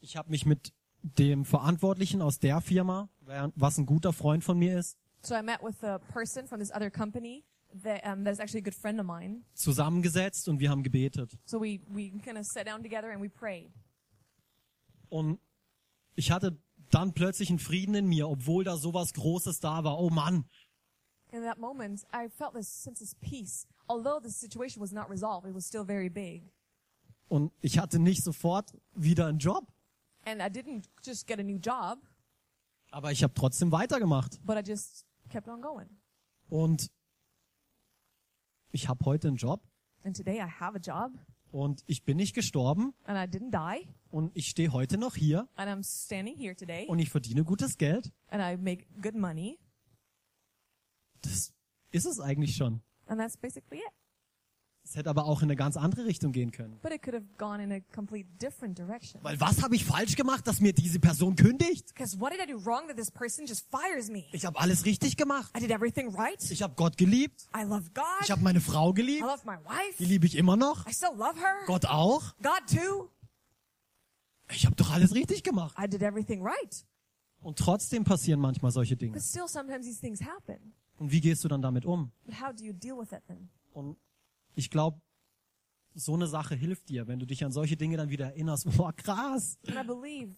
Speaker 1: Ich habe mich mit dem Verantwortlichen aus der Firma, was ein guter Freund von mir ist,
Speaker 2: So I met with a person from this other company that um, that is actually a good friend of mine.
Speaker 1: zusammengesetzt und wir haben gebetet.
Speaker 2: So we we kind of sat down together and we prayed.
Speaker 1: Und ich hatte dann plötzlich einen Frieden in mir, obwohl da sowas Großes da war. Oh Mann,
Speaker 2: In that moment, I felt this sense of peace. Although the situation was not resolved, it was still very big.
Speaker 1: Und ich hatte nicht sofort wieder einen Job,
Speaker 2: And I didn't just get a new job,
Speaker 1: aber ich habe trotzdem weitergemacht.
Speaker 2: but I just kept on going.
Speaker 1: Und ich habe heute einen Job
Speaker 2: And today I have a job,
Speaker 1: und ich bin nicht gestorben
Speaker 2: and I didn't die,
Speaker 1: und ich stehe heute noch hier
Speaker 2: and I'm standing here today,
Speaker 1: und ich verdiene gutes Geld.
Speaker 2: and I make good money,
Speaker 1: Das ist es eigentlich schon.
Speaker 2: and that's basically it.
Speaker 1: Es hätte aber auch in eine ganz andere Richtung gehen können.
Speaker 2: But it could have gone in a complete different direction.
Speaker 1: Weil was habe ich falsch gemacht, dass mir diese Person kündigt?
Speaker 2: Because what did I do wrong that this person just fires me?
Speaker 1: Ich habe alles richtig gemacht.
Speaker 2: I did everything right.
Speaker 1: Ich habe Gott geliebt.
Speaker 2: I love God.
Speaker 1: Ich habe meine Frau
Speaker 2: I
Speaker 1: geliebt.
Speaker 2: love my
Speaker 1: Die
Speaker 2: wife.
Speaker 1: liebe ich immer noch.
Speaker 2: I still love her.
Speaker 1: Gott auch.
Speaker 2: God too.
Speaker 1: Ich habe doch alles richtig gemacht.
Speaker 2: I did everything right.
Speaker 1: Und trotzdem passieren manchmal solche Dinge.
Speaker 2: But still, sometimes these things happen.
Speaker 1: Und wie gehst du dann damit um?
Speaker 2: But how do you deal with it then?
Speaker 1: Und ich glaube, so eine Sache hilft dir, wenn du dich an solche Dinge dann wieder erinnerst. Boah, krass.
Speaker 2: And I believe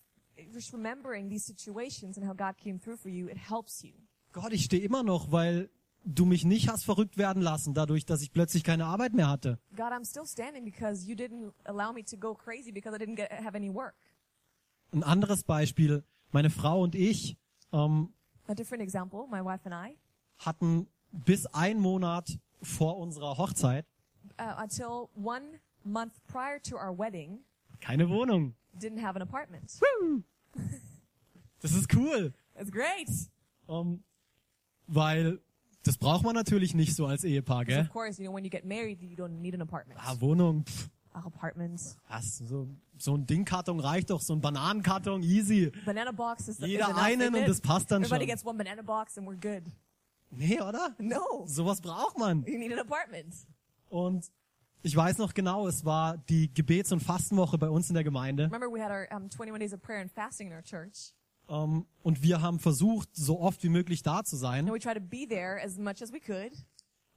Speaker 2: just remembering these situations and how God came through for you, it helps you.
Speaker 1: Gott, ich stehe immer noch, weil du mich nicht hast verrückt werden lassen, dadurch, dass ich plötzlich keine Arbeit mehr hatte.
Speaker 2: God, I'm still standing because you didn't allow me to go crazy because I didn't get, have any work.
Speaker 1: Ein anderes Beispiel, meine Frau und ich ähm,
Speaker 2: A different example, my wife and I,
Speaker 1: hatten bis ein Monat vor unserer Hochzeit
Speaker 2: uh, until one month prior to our wedding,
Speaker 1: keine Wohnung.
Speaker 2: didn't have an apartment.
Speaker 1: Das ist cool,
Speaker 2: It's great.
Speaker 1: ähm, weil das braucht man natürlich nicht so als Ehepaar, gell?
Speaker 2: of course, you know, when you get married, you don't need an apartment.
Speaker 1: Ah, Wohnung, pff,
Speaker 2: Our apartments.
Speaker 1: was, so, so ein Dingkarton reicht doch, so ein Bananenkarton, easy.
Speaker 2: Banana box is, is
Speaker 1: Jeder
Speaker 2: enough,
Speaker 1: einen und das passt dann
Speaker 2: Everybody
Speaker 1: schon.
Speaker 2: gets one banana box and we're good.
Speaker 1: Nee, oder?
Speaker 2: No.
Speaker 1: Sowas braucht man.
Speaker 2: You need an apartment.
Speaker 1: Und ich weiß noch genau, es war die Gebets- und Fastenwoche bei uns in der Gemeinde.
Speaker 2: Remember, we had our um, 21 days of prayer and fasting in our church.
Speaker 1: Ähm, und wir haben versucht, so oft wie möglich da zu sein.
Speaker 2: And we tried to be there as much as we could.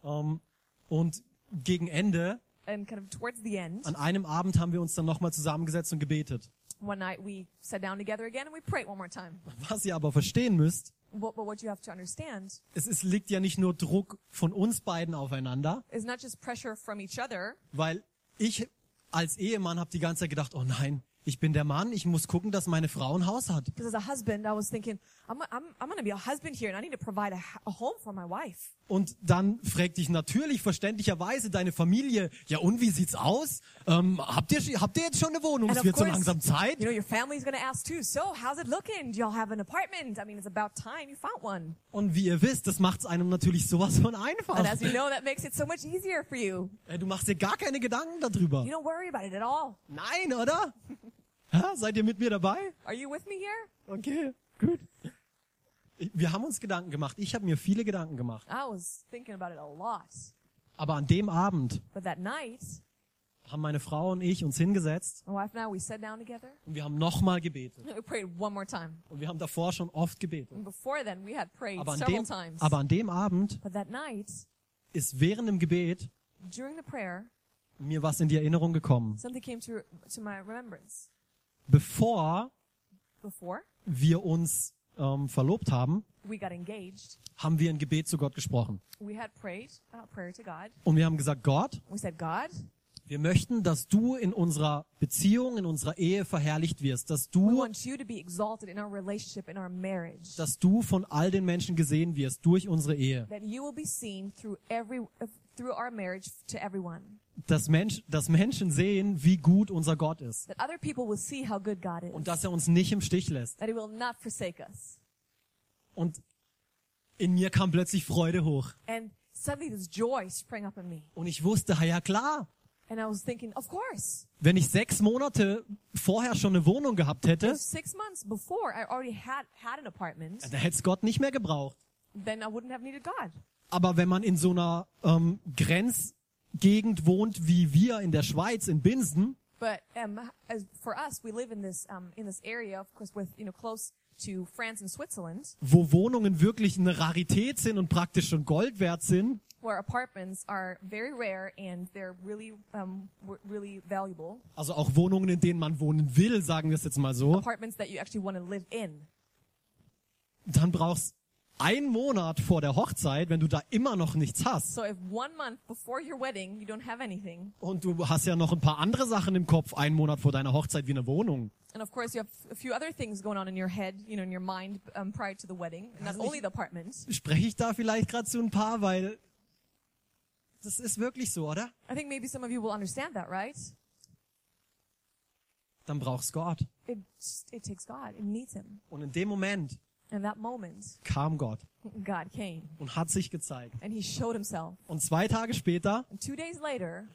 Speaker 1: Ähm, und gegen Ende,
Speaker 2: And kind of towards the end,
Speaker 1: an einem Abend haben wir uns dann nochmal zusammengesetzt und gebetet.
Speaker 2: one night we sat down together again and we prayed one more time.
Speaker 1: Was ihr aber verstehen müsst, Es ist, liegt ja nicht nur Druck von uns beiden aufeinander,
Speaker 2: other,
Speaker 1: weil ich als Ehemann habe die ganze Zeit gedacht, oh nein, ich bin der Mann, ich muss gucken, dass meine Frau ein Haus hat.
Speaker 2: because as a husband, I was thinking, I'm, I'm, I'm going to be a husband here and I need to provide a, h- a home for my wife.
Speaker 1: Und dann fragt dich natürlich verständlicherweise deine Familie, ja und wie sieht's aus? Ähm, habt, ihr, habt ihr jetzt schon eine Wohnung? Es wird so langsam Zeit.
Speaker 2: You know, your family's going to ask too, so how's it looking? Do y'all have an apartment? I mean, it's about time you found one.
Speaker 1: Und wie ihr wisst, das macht's einem natürlich sowas von einfach.
Speaker 2: And as you know, that makes it so much easier for you.
Speaker 1: Du machst dir gar keine Gedanken darüber.
Speaker 2: You don't worry about it at all.
Speaker 1: Nein, oder? Ha, seid ihr mit mir dabei?
Speaker 2: Are you with me here?
Speaker 1: Okay, gut. Wir haben uns Gedanken gemacht. Ich habe mir viele Gedanken gemacht.
Speaker 2: I was thinking about it a lot.
Speaker 1: Aber an dem Abend
Speaker 2: But that night,
Speaker 1: haben meine Frau und ich uns hingesetzt
Speaker 2: my wife and I, we sat down together
Speaker 1: und wir haben nochmal gebetet.
Speaker 2: we prayed one more time.
Speaker 1: Und wir haben davor schon oft gebetet.
Speaker 2: And before then, we had prayed
Speaker 1: Aber an
Speaker 2: several
Speaker 1: dem,
Speaker 2: times.
Speaker 1: aber an dem Abend
Speaker 2: But that night,
Speaker 1: ist während dem Gebet
Speaker 2: during the prayer,
Speaker 1: mir was in die Erinnerung gekommen.
Speaker 2: something came to, to my remembrance.
Speaker 1: Bevor
Speaker 2: Before
Speaker 1: wir uns ähm, verlobt haben,
Speaker 2: we got engaged,
Speaker 1: haben wir ein Gebet zu Gott gesprochen.
Speaker 2: we had prayed a prayer to God.
Speaker 1: Und wir haben gesagt, Gott,
Speaker 2: We said, God,
Speaker 1: wir möchten, dass du in unserer Beziehung, in unserer Ehe verherrlicht wirst, dass
Speaker 2: we
Speaker 1: du,
Speaker 2: want you to be exalted in our relationship, in our marriage.
Speaker 1: dass du von all den Menschen gesehen wirst durch unsere Ehe.
Speaker 2: That you will be seen through every, uh, through our marriage to everyone.
Speaker 1: Dass, Mensch, dass Menschen sehen, wie gut unser Gott ist.
Speaker 2: That other people will see how good God is.
Speaker 1: Und dass er uns nicht im Stich lässt.
Speaker 2: That he will not forsake us.
Speaker 1: Und in mir kam plötzlich Freude hoch.
Speaker 2: And suddenly this joy sprang up in me.
Speaker 1: Und ich wusste, ja, klar,
Speaker 2: And I was thinking, of course.
Speaker 1: wenn ich sechs Monate vorher schon eine Wohnung gehabt hätte,
Speaker 2: had, had an apartment,
Speaker 1: da hätte es Gott nicht mehr gebraucht.
Speaker 2: then I wouldn't have needed God.
Speaker 1: Aber wenn man in so einer ähm, Grenzgegend wohnt wie wir in der Schweiz, in Binsen,
Speaker 2: But um, as for us, we live in this um, in this area, of course, with you know close to France and Switzerland,
Speaker 1: wo Wohnungen wirklich eine Rarität sind und praktisch schon Gold wert sind,
Speaker 2: where apartments are very rare and they're really um, w- really valuable.
Speaker 1: also auch Wohnungen, in denen man wohnen will, sagen wir es jetzt mal so,
Speaker 2: Apartments that you actually want to live in.
Speaker 1: dann brauchst einen Monat vor der Hochzeit, wenn du da immer noch nichts hast.
Speaker 2: So if one month before your wedding you don't have anything,
Speaker 1: Und du hast ja noch ein paar andere Sachen im Kopf, einen Monat vor deiner Hochzeit wie eine Wohnung.
Speaker 2: and of course you have a few other things going on in your head, you know, in your mind um, prior to the wedding, not
Speaker 1: Also
Speaker 2: only the apartment.
Speaker 1: Spreche ich da vielleicht gerade zu ein paar, weil das ist wirklich so, oder?
Speaker 2: I think maybe some of you will understand that, right?
Speaker 1: Dann brauchst Gott.
Speaker 2: It it takes God. It needs Him.
Speaker 1: Und in dem Moment
Speaker 2: moment,
Speaker 1: kam Gott
Speaker 2: God came
Speaker 1: und hat sich gezeigt.
Speaker 2: and He showed Himself.
Speaker 1: Und zwei Tage später
Speaker 2: And two days later,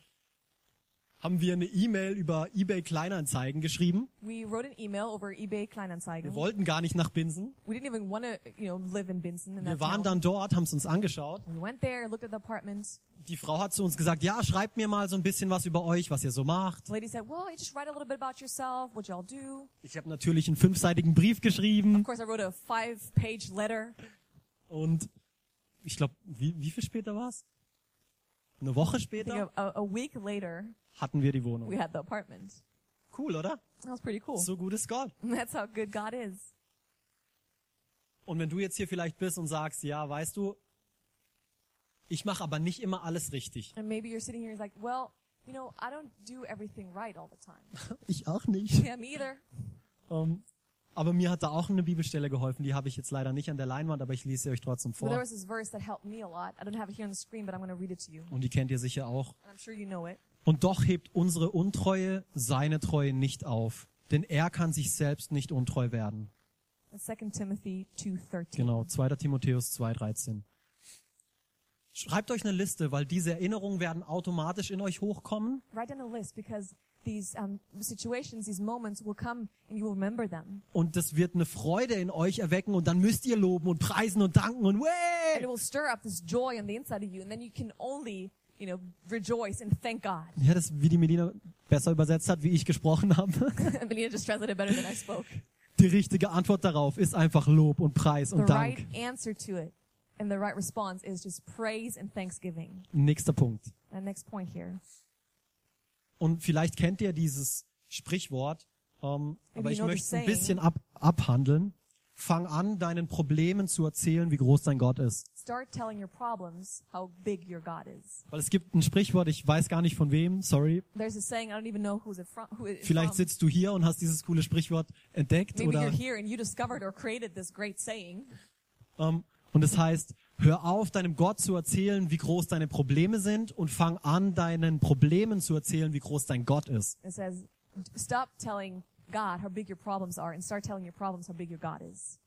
Speaker 1: haben wir eine E-Mail über eBay Kleinanzeigen geschrieben.
Speaker 2: We wrote an email over eBay Kleinanzeigen.
Speaker 1: Wir wollten gar nicht nach Binsen.
Speaker 2: We didn't even want to, you know, live in Binson. In
Speaker 1: Wir waren
Speaker 2: town.
Speaker 1: dann dort, haben es uns angeschaut.
Speaker 2: We went there, looked at the apartments.
Speaker 1: Die Frau hat zu uns gesagt, ja, schreibt mir mal so ein bisschen was über euch, was ihr so macht.
Speaker 2: The lady said, well, you just write a little bit about yourself, what y'all do.
Speaker 1: Ich habe natürlich einen fünfseitigen Brief geschrieben
Speaker 2: Of course, I wrote a five-page letter.
Speaker 1: und ich glaube, wie, wie viel später war's? Eine Woche später
Speaker 2: a, a week later,
Speaker 1: hatten wir die Wohnung.
Speaker 2: we had the apartment.
Speaker 1: Cool, oder?
Speaker 2: That was pretty cool.
Speaker 1: So gut ist Gott.
Speaker 2: That's how good God is.
Speaker 1: Und wenn du jetzt hier vielleicht bist und sagst, ja, weißt du, ich mache aber nicht immer alles richtig.
Speaker 2: And maybe you're sitting here and like, well, you know, I don't do everything right all the time.
Speaker 1: Ich auch nicht.
Speaker 2: yeah, me either.
Speaker 1: Ähm, aber mir hat da auch eine Bibelstelle geholfen, die habe ich jetzt leider nicht an der Leinwand, aber ich lese sie euch trotzdem vor.
Speaker 2: was this verse that helped me a lot. I don't have it here on the screen, but I'm going to read it to you.
Speaker 1: Und die kennt ihr sicher auch.
Speaker 2: Sure you know it.
Speaker 1: Und doch hebt unsere Untreue seine Treue nicht auf, denn er kann sich selbst nicht untreu werden.
Speaker 2: It's 2 Timothy 2.13.
Speaker 1: Genau, 2. Timotheus 2,13. Schreibt euch eine Liste, weil diese Erinnerungen werden automatisch in euch hochkommen.
Speaker 2: Write down a list because these um, situations, these moments will come and you will remember them.
Speaker 1: Und das wird eine Freude in euch erwecken und dann müsst ihr loben und preisen und danken und Way!
Speaker 2: You. Know, rejoice and thank God.
Speaker 1: Ja, das, wie die Melina besser übersetzt hat, wie ich gesprochen habe.
Speaker 2: Melina just translated better than I spoke.
Speaker 1: Die richtige Antwort darauf ist einfach Lob und Preis
Speaker 2: The
Speaker 1: und
Speaker 2: right
Speaker 1: Dank.
Speaker 2: answer to it and the right response is just praise and thanksgiving.
Speaker 1: Nächster Punkt.
Speaker 2: And next point here.
Speaker 1: Und vielleicht kennt ihr dieses Sprichwort, ähm, aber ich möchte es ein bisschen ab, abhandeln. Fang an, deinen Problemen zu erzählen, wie groß dein Gott ist.
Speaker 2: Start telling your problems how big your God is.
Speaker 1: Weil es gibt ein Sprichwort, ich weiß gar nicht von wem, sorry.
Speaker 2: There's a saying, I don't even know who's it from.
Speaker 1: Vielleicht sitzt du hier und hast dieses coole Sprichwort entdeckt
Speaker 2: Maybe
Speaker 1: oder
Speaker 2: you're here and you discovered or created this great saying.
Speaker 1: ähm, und es heißt, hör auf, deinem Gott zu erzählen, wie groß deine Probleme sind und fang an, deinen Problemen zu erzählen, wie groß dein Gott ist.
Speaker 2: It says, stop telling God how big your problems are and start telling your problems how big your God is.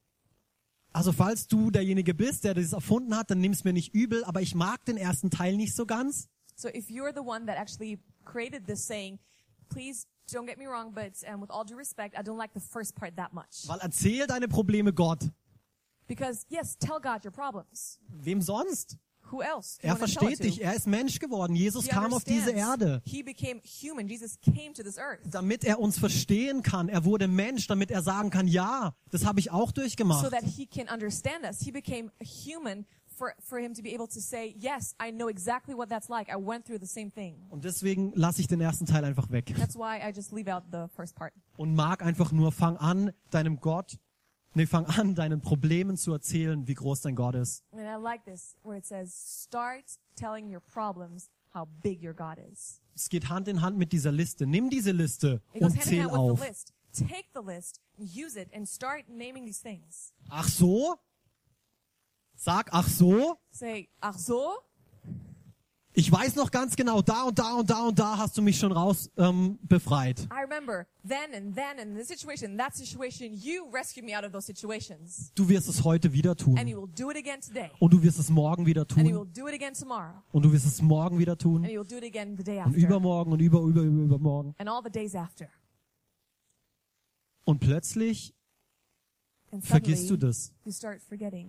Speaker 1: Also falls du derjenige bist, der das erfunden hat, dann nimm's mir nicht übel, aber ich mag den ersten Teil nicht so ganz.
Speaker 2: So if you're the one that actually created this saying, please don't get me wrong, but um, with all due respect, I don't like the first part that much.
Speaker 1: Weil erzähl deine Probleme Gott.
Speaker 2: Because yes, tell God your problems.
Speaker 1: Wem sonst? Er versteht dich. Er ist Mensch geworden. Jesus kam auf diese. Erde,
Speaker 2: He became human. Jesus came to this earth
Speaker 1: damit er uns verstehen kann. Er wurde Mensch, damit er sagen kann, ja, das habe ich auch
Speaker 2: so
Speaker 1: durchgemacht.
Speaker 2: that he can understand us. He became human for, for him to be able to say, yes, I know exactly what that's like. I went through the same thing.
Speaker 1: Und deswegen lasse ich den ersten Teil einfach weg.
Speaker 2: That's why I just leave out the first part.
Speaker 1: Und mag einfach nur, fang an, deinem Gott, nee, fang an, deinen Problemen zu erzählen, wie groß dein Gott ist.
Speaker 2: And I like this where it says, start telling your problems how big your God is.
Speaker 1: Es geht Hand in Hand mit dieser Liste. Nimm diese Liste
Speaker 2: It goes
Speaker 1: und
Speaker 2: hand in
Speaker 1: zähl
Speaker 2: hand with
Speaker 1: auf.
Speaker 2: the list. Take the list, use it, and start naming these things.
Speaker 1: Ach so? Sag, ach so?
Speaker 2: Say, ach so?
Speaker 1: Ich weiß noch ganz genau, da und da und da und da hast du mich schon raus ähm, befreit. Du wirst es heute wieder
Speaker 2: And
Speaker 1: tun.
Speaker 2: you will do it again today.
Speaker 1: Und du wirst es morgen wieder
Speaker 2: And you will
Speaker 1: tun.
Speaker 2: do it again tomorrow.
Speaker 1: Und du wirst es morgen wieder tun.
Speaker 2: And you will do it again the day
Speaker 1: Und übermorgen und über, über, über, übermorgen.
Speaker 2: And all the days after.
Speaker 1: Und plötzlich vergisst du das.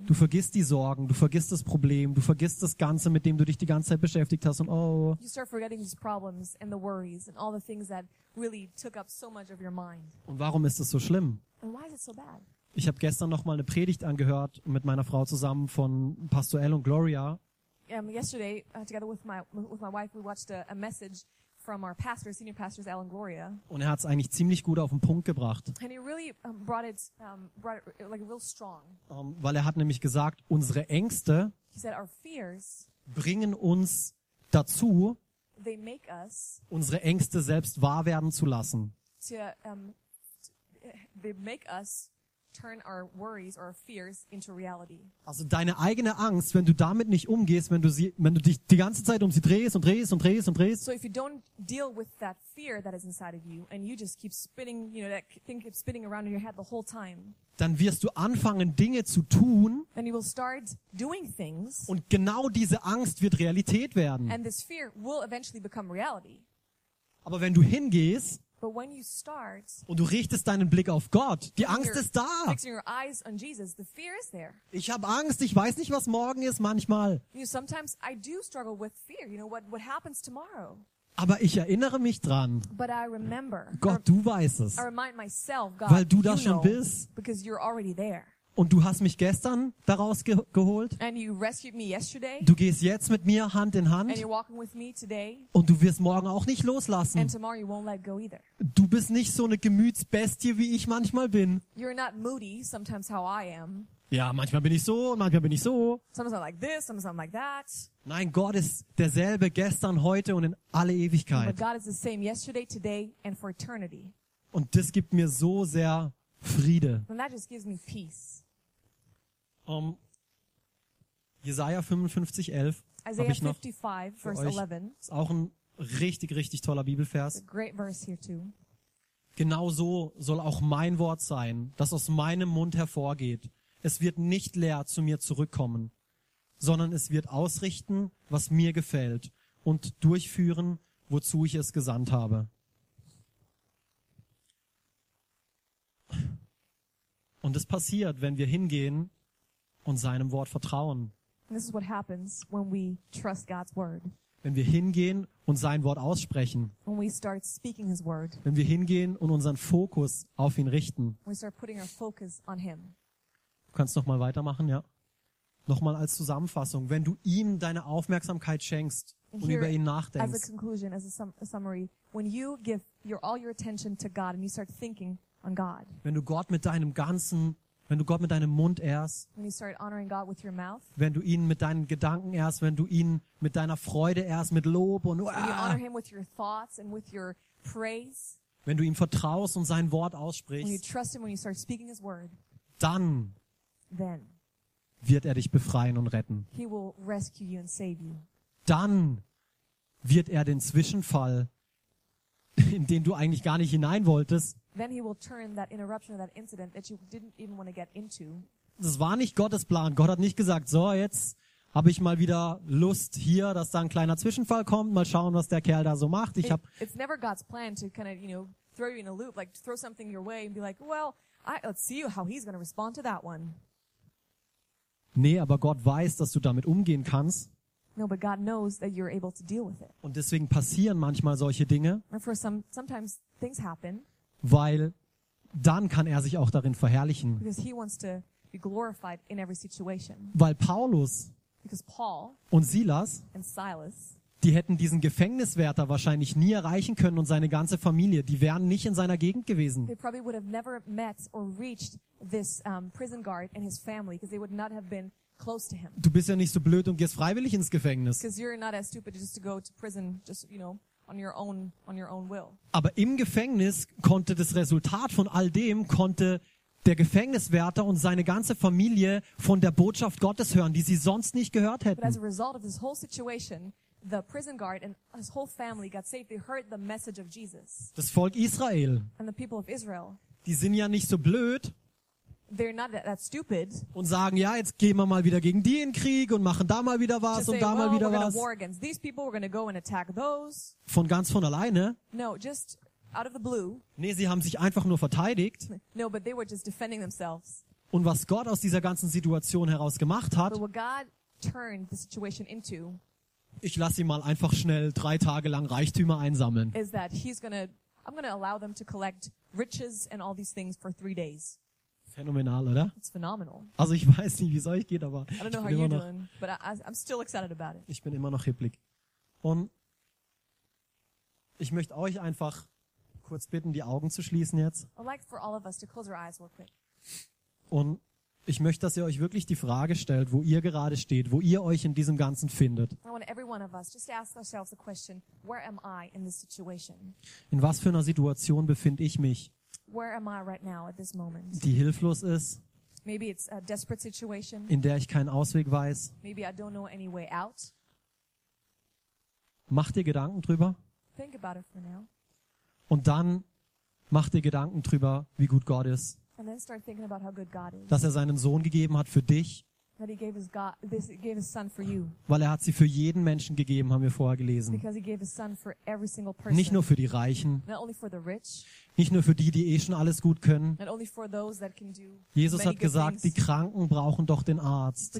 Speaker 1: Du vergisst die Sorgen, du vergisst das Problem, du vergisst das Ganze, mit dem du dich die ganze Zeit beschäftigt hast. Und oh,
Speaker 2: You start forgetting these problems and the worries and all the things that really took up so much of your mind.
Speaker 1: und warum ist das so schlimm?
Speaker 2: And why is it so bad?
Speaker 1: Ich habe gestern noch mal eine Predigt angehört mit meiner Frau zusammen von Pastor L und Gloria.
Speaker 2: Um, yesterday, uh, together with my with my wife, we watched a, a message from our pastor, senior pastors Alan Gloria,
Speaker 1: Und er hat es eigentlich ziemlich gut auf den Punkt gebracht.
Speaker 2: and he really um, brought it um, brought it like real strong.
Speaker 1: Ähm, weil er hat nämlich gesagt, unsere Ängste
Speaker 2: He said, "Our fears
Speaker 1: bringen uns dazu,
Speaker 2: they make us
Speaker 1: unsere Ängste selbst wahr werden zu lassen.
Speaker 2: to um, t- they make us turn our worries or our fears into reality.
Speaker 1: Also deine eigene Angst, wenn du damit nicht umgehst, wenn du sie, wenn du dich die ganze Zeit um sie drehst und drehst und drehst und drehst,
Speaker 2: So if you don't deal with that fear that is inside of you, and you just keep spinning, you know, that thing keeps spinning around in your head the whole time,
Speaker 1: dann wirst du anfangen, Dinge zu tun
Speaker 2: then you will start doing things,
Speaker 1: und genau diese Angst wird Realität werden.
Speaker 2: and this fear will eventually become reality.
Speaker 1: Aber wenn du hingehst
Speaker 2: But when you start
Speaker 1: und du richtest deinen Blick auf Gott, die Angst ist da.
Speaker 2: fixing your eyes on Jesus, the fear is there.
Speaker 1: Ich habe Angst, ich weiß nicht, was morgen ist manchmal.
Speaker 2: You know, sometimes I do struggle with fear. You know, what, what happens tomorrow?
Speaker 1: Aber ich erinnere mich dran.
Speaker 2: But I remember. I,
Speaker 1: Gott, du weißt es.
Speaker 2: I remind myself, God,
Speaker 1: Weil du das schon
Speaker 2: know,
Speaker 1: bist. Und du hast mich gestern daraus ge geholt.
Speaker 2: And you rescued me yesterday,
Speaker 1: Du gehst jetzt mit mir Hand in
Speaker 2: and
Speaker 1: Hand
Speaker 2: you're walking with me today,
Speaker 1: und du wirst morgen auch nicht
Speaker 2: and
Speaker 1: loslassen.
Speaker 2: tomorrow you won't let go either.
Speaker 1: Du bist nicht so eine Gemütsbestie, wie ich manchmal bin.
Speaker 2: You're not moody, sometimes how I am.
Speaker 1: Ja, manchmal bin ich so und manchmal bin ich so.
Speaker 2: Sometimes I'm like this, sometimes I'm like that.
Speaker 1: Nein, Gott ist derselbe gestern, heute und in alle
Speaker 2: But
Speaker 1: Ewigkeit.
Speaker 2: God is the same yesterday, today, and for eternity.
Speaker 1: Und das gibt mir so sehr Friede.
Speaker 2: And that just gives me peace.
Speaker 1: Um, Jesaja 55, 11 habe
Speaker 2: Isaiah
Speaker 1: ich noch
Speaker 2: 55,
Speaker 1: für
Speaker 2: verse
Speaker 1: euch.
Speaker 2: 11.
Speaker 1: Ist auch ein richtig, richtig toller Bibelvers.
Speaker 2: great verse here too.
Speaker 1: Genau so soll auch mein Wort sein, das aus meinem Mund hervorgeht. Es wird nicht leer zu mir zurückkommen, sondern es wird ausrichten, was mir gefällt und durchführen, wozu ich es gesandt habe. Und es passiert, wenn wir hingehen und seinem Wort vertrauen.
Speaker 2: And this is what happens when we trust God's word.
Speaker 1: Wenn wir hingehen und sein Wort aussprechen.
Speaker 2: When we start speaking his word.
Speaker 1: Wenn wir hingehen und unseren Fokus auf ihn richten.
Speaker 2: When we start putting our focus on him.
Speaker 1: Du kannst noch mal weitermachen, ja? Nochmal als Zusammenfassung. Wenn du ihm deine Aufmerksamkeit schenkst und
Speaker 2: here,
Speaker 1: über ihn
Speaker 2: as a
Speaker 1: nachdenkst,
Speaker 2: conclusion, as a, sum- a summary, when you give your all your attention to God and you start thinking on God,
Speaker 1: wenn du Gott mit deinem ganzen, wenn du Gott mit deinem Mund ehrst,
Speaker 2: when you start honoring God with your mouth,
Speaker 1: wenn du ihn mit deinen Gedanken ehrst, wenn du ihn mit deiner Freude ehrst, mit Lob und ah,
Speaker 2: praise,
Speaker 1: wenn du ihm vertraust und sein Wort aussprichst,
Speaker 2: word,
Speaker 1: dann
Speaker 2: then
Speaker 1: wird er dich befreien und retten. Dann wird er den Zwischenfall, in den du eigentlich gar nicht hinein wolltest,
Speaker 2: Then he will turn that interruption or that incident that you didn't even want to get into.
Speaker 1: das war nicht Gottes Plan. Gott hat nicht gesagt, so, jetzt habe ich mal wieder Lust hier, dass da ein kleiner Zwischenfall kommt, mal schauen, was der Kerl da so macht. Ich habe
Speaker 2: it's never God's plan to kind of, you know, throw you in a loop, like throw something your way and be like, well, I, let's see how he's going to respond to that one.
Speaker 1: Nee, aber Gott weiß, dass du damit umgehen kannst.
Speaker 2: No, but God knows that you're able to deal with it.
Speaker 1: Und deswegen passieren manchmal solche Dinge,
Speaker 2: And for some, sometimes things happen
Speaker 1: weil dann kann er sich auch darin verherrlichen.
Speaker 2: because he wants to be glorified in every situation.
Speaker 1: Weil Paulus
Speaker 2: Because Paul
Speaker 1: und Silas,
Speaker 2: and Silas,
Speaker 1: die hätten diesen Gefängniswärter wahrscheinlich nie erreichen können und seine ganze Familie, die wären nicht in seiner Gegend gewesen.
Speaker 2: this um, family.
Speaker 1: Du bist ja nicht so blöd und gehst freiwillig ins Gefängnis.
Speaker 2: Stupid to to prison, just you know, own, on your own will.
Speaker 1: Aber im Gefängnis konnte das Resultat von all dem, konnte der Gefängniswärter und seine ganze Familie von der Botschaft Gottes hören, die sie sonst nicht gehört
Speaker 2: But as
Speaker 1: hätten.
Speaker 2: a result of this whole situation, the prison guard and his whole family got saved. They heard the message of Jesus.
Speaker 1: Das Volk Israel,
Speaker 2: And the people of Israel,
Speaker 1: die sind ja nicht so blöd und sagen, ja, jetzt gehen wir mal wieder gegen die in Krieg und machen da mal wieder was und da mal wieder was. Von ganz von alleine.
Speaker 2: No, just out of the blue.
Speaker 1: Nee, sie haben sich einfach nur verteidigt.
Speaker 2: No, but they were just defending themselves.
Speaker 1: Und was Gott aus dieser ganzen Situation heraus gemacht hat,
Speaker 2: But what God turned the situation into
Speaker 1: ich lasse sie mal einfach schnell drei Tage lang Reichtümer einsammeln.
Speaker 2: is that He's to, I'm to allow them to collect riches and all these things for three days.
Speaker 1: Phänomenal, oder?
Speaker 2: It's phenomenal.
Speaker 1: Also ich weiß nicht, wie es euch geht, aber
Speaker 2: I don't
Speaker 1: ich
Speaker 2: know how
Speaker 1: bin,
Speaker 2: you're
Speaker 1: immer noch,
Speaker 2: doing, but I, I, I'm still excited about it.
Speaker 1: ich bin immer noch hipplig. Und ich möchte euch einfach kurz bitten, die Augen zu schließen jetzt.
Speaker 2: I'd like for all of us to close our eyes real quick.
Speaker 1: Und ich möchte, dass ihr euch wirklich die Frage stellt, wo ihr gerade steht, wo ihr euch in diesem Ganzen findet.
Speaker 2: I want every one of us just to ask ourselves the question, where am I in this situation?
Speaker 1: In was für einer Situation befinde ich mich,
Speaker 2: Where am I right now at this moment?
Speaker 1: die hilflos ist,
Speaker 2: Maybe it's a desperate situation.
Speaker 1: in der ich keinen Ausweg weiß.
Speaker 2: Maybe I don't know any way out.
Speaker 1: Mach dir Gedanken drüber
Speaker 2: Think about it for now.
Speaker 1: und dann mach dir Gedanken drüber, wie gut Gott ist,
Speaker 2: And then start thinking about how good God is.
Speaker 1: dass er seinen Sohn gegeben hat für dich,
Speaker 2: that he gave his God, this, he gave his son for you.
Speaker 1: Weil er hat sie für jeden Menschen gegeben, haben wir vorher gelesen.
Speaker 2: Because he gave his son for every single person.
Speaker 1: Nicht nur für die Reichen,
Speaker 2: not only for the rich,
Speaker 1: nicht nur für die, die eh schon alles gut können.
Speaker 2: not only for those that can do
Speaker 1: Jesus hat gesagt, die. Kranken brauchen doch den Arzt.